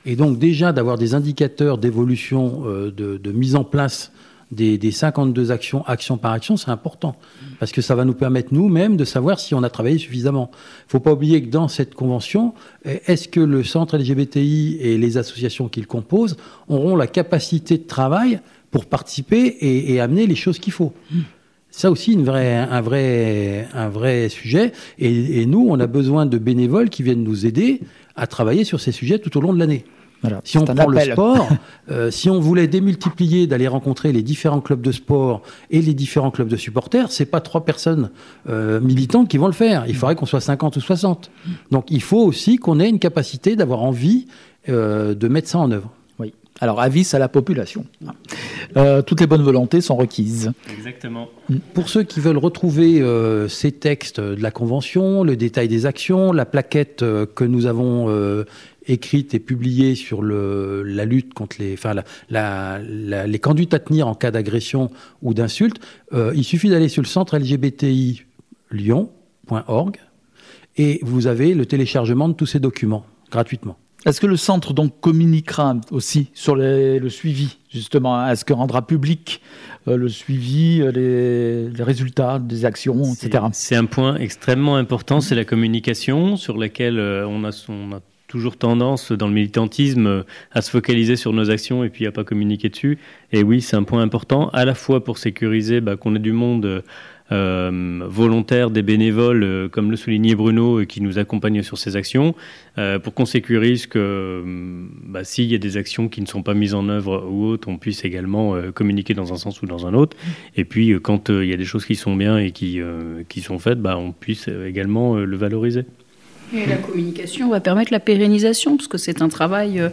et donc déjà d'avoir des indicateurs d'évolution, euh, de, mise en place des, 52 actions, action par action, c'est important. Parce que ça va nous permettre nous-mêmes de savoir si on a travaillé suffisamment. Il ne faut pas oublier que dans cette convention, est-ce que le centre LGBTI et les associations qu'il compose auront la capacité de travail pour participer et, amener les choses qu'il faut? Ça aussi un vrai sujet. Et, et nous, on a besoin de bénévoles qui viennent nous aider à travailler sur ces sujets tout au long de l'année si on prend le sport, euh, si on voulait démultiplier, d'aller rencontrer les différents clubs de sport et les différents clubs de supporters, c'est pas trois personnes euh, militantes qui vont le faire. Il faudrait qu'on soit 50 ou 60. Donc il faut aussi qu'on ait une capacité d'avoir envie euh, de mettre ça en œuvre. Oui. Alors avis à la population. toutes les bonnes volontés sont requises. Exactement. Pour ceux qui veulent retrouver ces textes de la Convention, le détail des actions, la plaquette que nous avons écrite et publiée sur le, la lutte contre les, enfin, la, les conduites à tenir en cas d'agression ou d'insulte, euh, il suffit d'aller sur le centre LGBTI Lyon.org et vous avez le téléchargement de tous ces documents gratuitement. Est-ce que le centre donc communiquera aussi sur le suivi justement Est-ce que rendra public euh, le suivi, euh, les, résultats des actions, etc. C'est un point extrêmement important, c'est la communication sur laquelle on a, on a toujours tendance dans le militantisme euh, à se focaliser sur nos actions et puis à pas communiquer dessus. Et oui, c'est un point important, à la fois pour sécuriser bah, qu'on ait du monde euh, volontaire, des bénévoles, euh, comme le soulignait Bruno, qui nous accompagnent sur ces actions, pour qu'on sécurise que bah, s'il y a des actions qui ne sont pas mises en œuvre ou autres, on puisse également communiquer dans un sens ou dans un autre. Et puis, quand il y a des choses qui sont bien et qui, qui sont faites, bah, on puisse également le valoriser. La communication va permettre la pérennisation, parce que c'est un travail euh,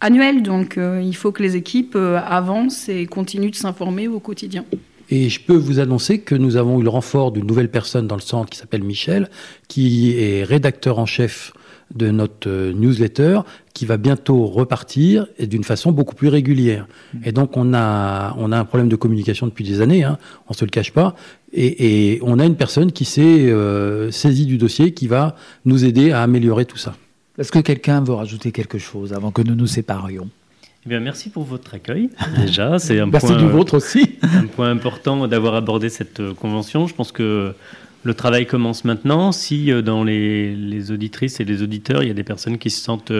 annuel, donc euh, il faut que les équipes euh, avancent et continuent de s'informer au quotidien. Et je peux vous annoncer que nous avons eu le renfort d'une nouvelle personne dans le centre qui s'appelle Michel, qui est rédacteur en chef de notre newsletter qui va bientôt repartir et d'une façon beaucoup plus régulière. Et donc on a on a un problème de communication depuis des années, hein, on se le cache pas, et, on a une personne qui s'est euh, saisie du dossier qui va nous aider à améliorer tout ça. Est-ce que quelqu'un veut rajouter quelque chose avant que nous nous séparions? Eh bien, merci pour votre accueil. Déjà, c'est un merci du vôtre aussi. un point important d'avoir abordé cette euh, convention. Je pense que le travail commence maintenant. Si euh, dans les, auditrices et les auditeurs, il y a des personnes qui se sentent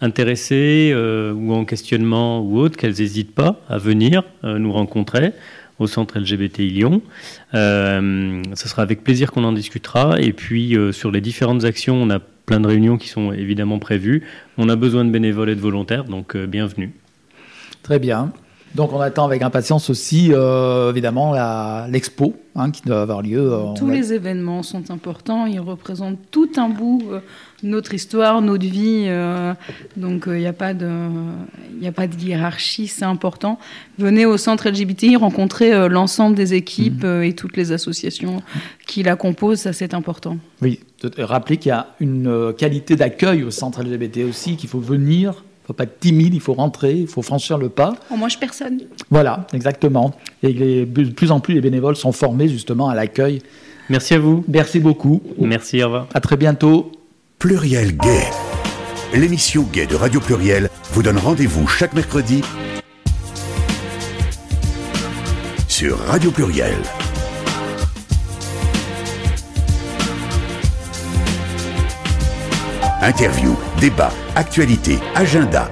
intéressées ou en questionnement ou autre, qu'elles n'hésitent pas à venir nous rencontrer au centre LGBT Lyon. Euh, ce sera avec plaisir qu'on en discutera. Et puis euh, sur les différentes actions, on a plein de réunions qui sont évidemment prévues. On a besoin de bénévoles et de volontaires, donc euh, bienvenue. Très bien. Donc on attend avec impatience aussi, euh, évidemment, l'expo hein, qui doit avoir lieu. Euh, Tous les événements sont importants, ils représentent tout un bout, euh, notre histoire, notre vie. donc il n'y a, pas de, a pas de hiérarchie, c'est important. Venez au centre LGBTI, rencontrer l'ensemble des équipes mhm. et toutes les associations qui la composent, ça c'est important. Oui, rappelez qu'il y a une qualité d'accueil au centre LGBT aussi, qu'il faut venir faut pas être timide, il faut rentrer, il faut franchir le pas. On mange personne. Voilà, exactement. Et de plus en plus, les bénévoles sont formés justement à l'accueil. Merci à vous. Merci beaucoup. Merci, au revoir. À très bientôt. Pluriel Gay. L'émission Gay de Radio Pluriel vous donne rendez-vous chaque mercredi sur Radio Pluriel. Interview, débat, actualité, agenda,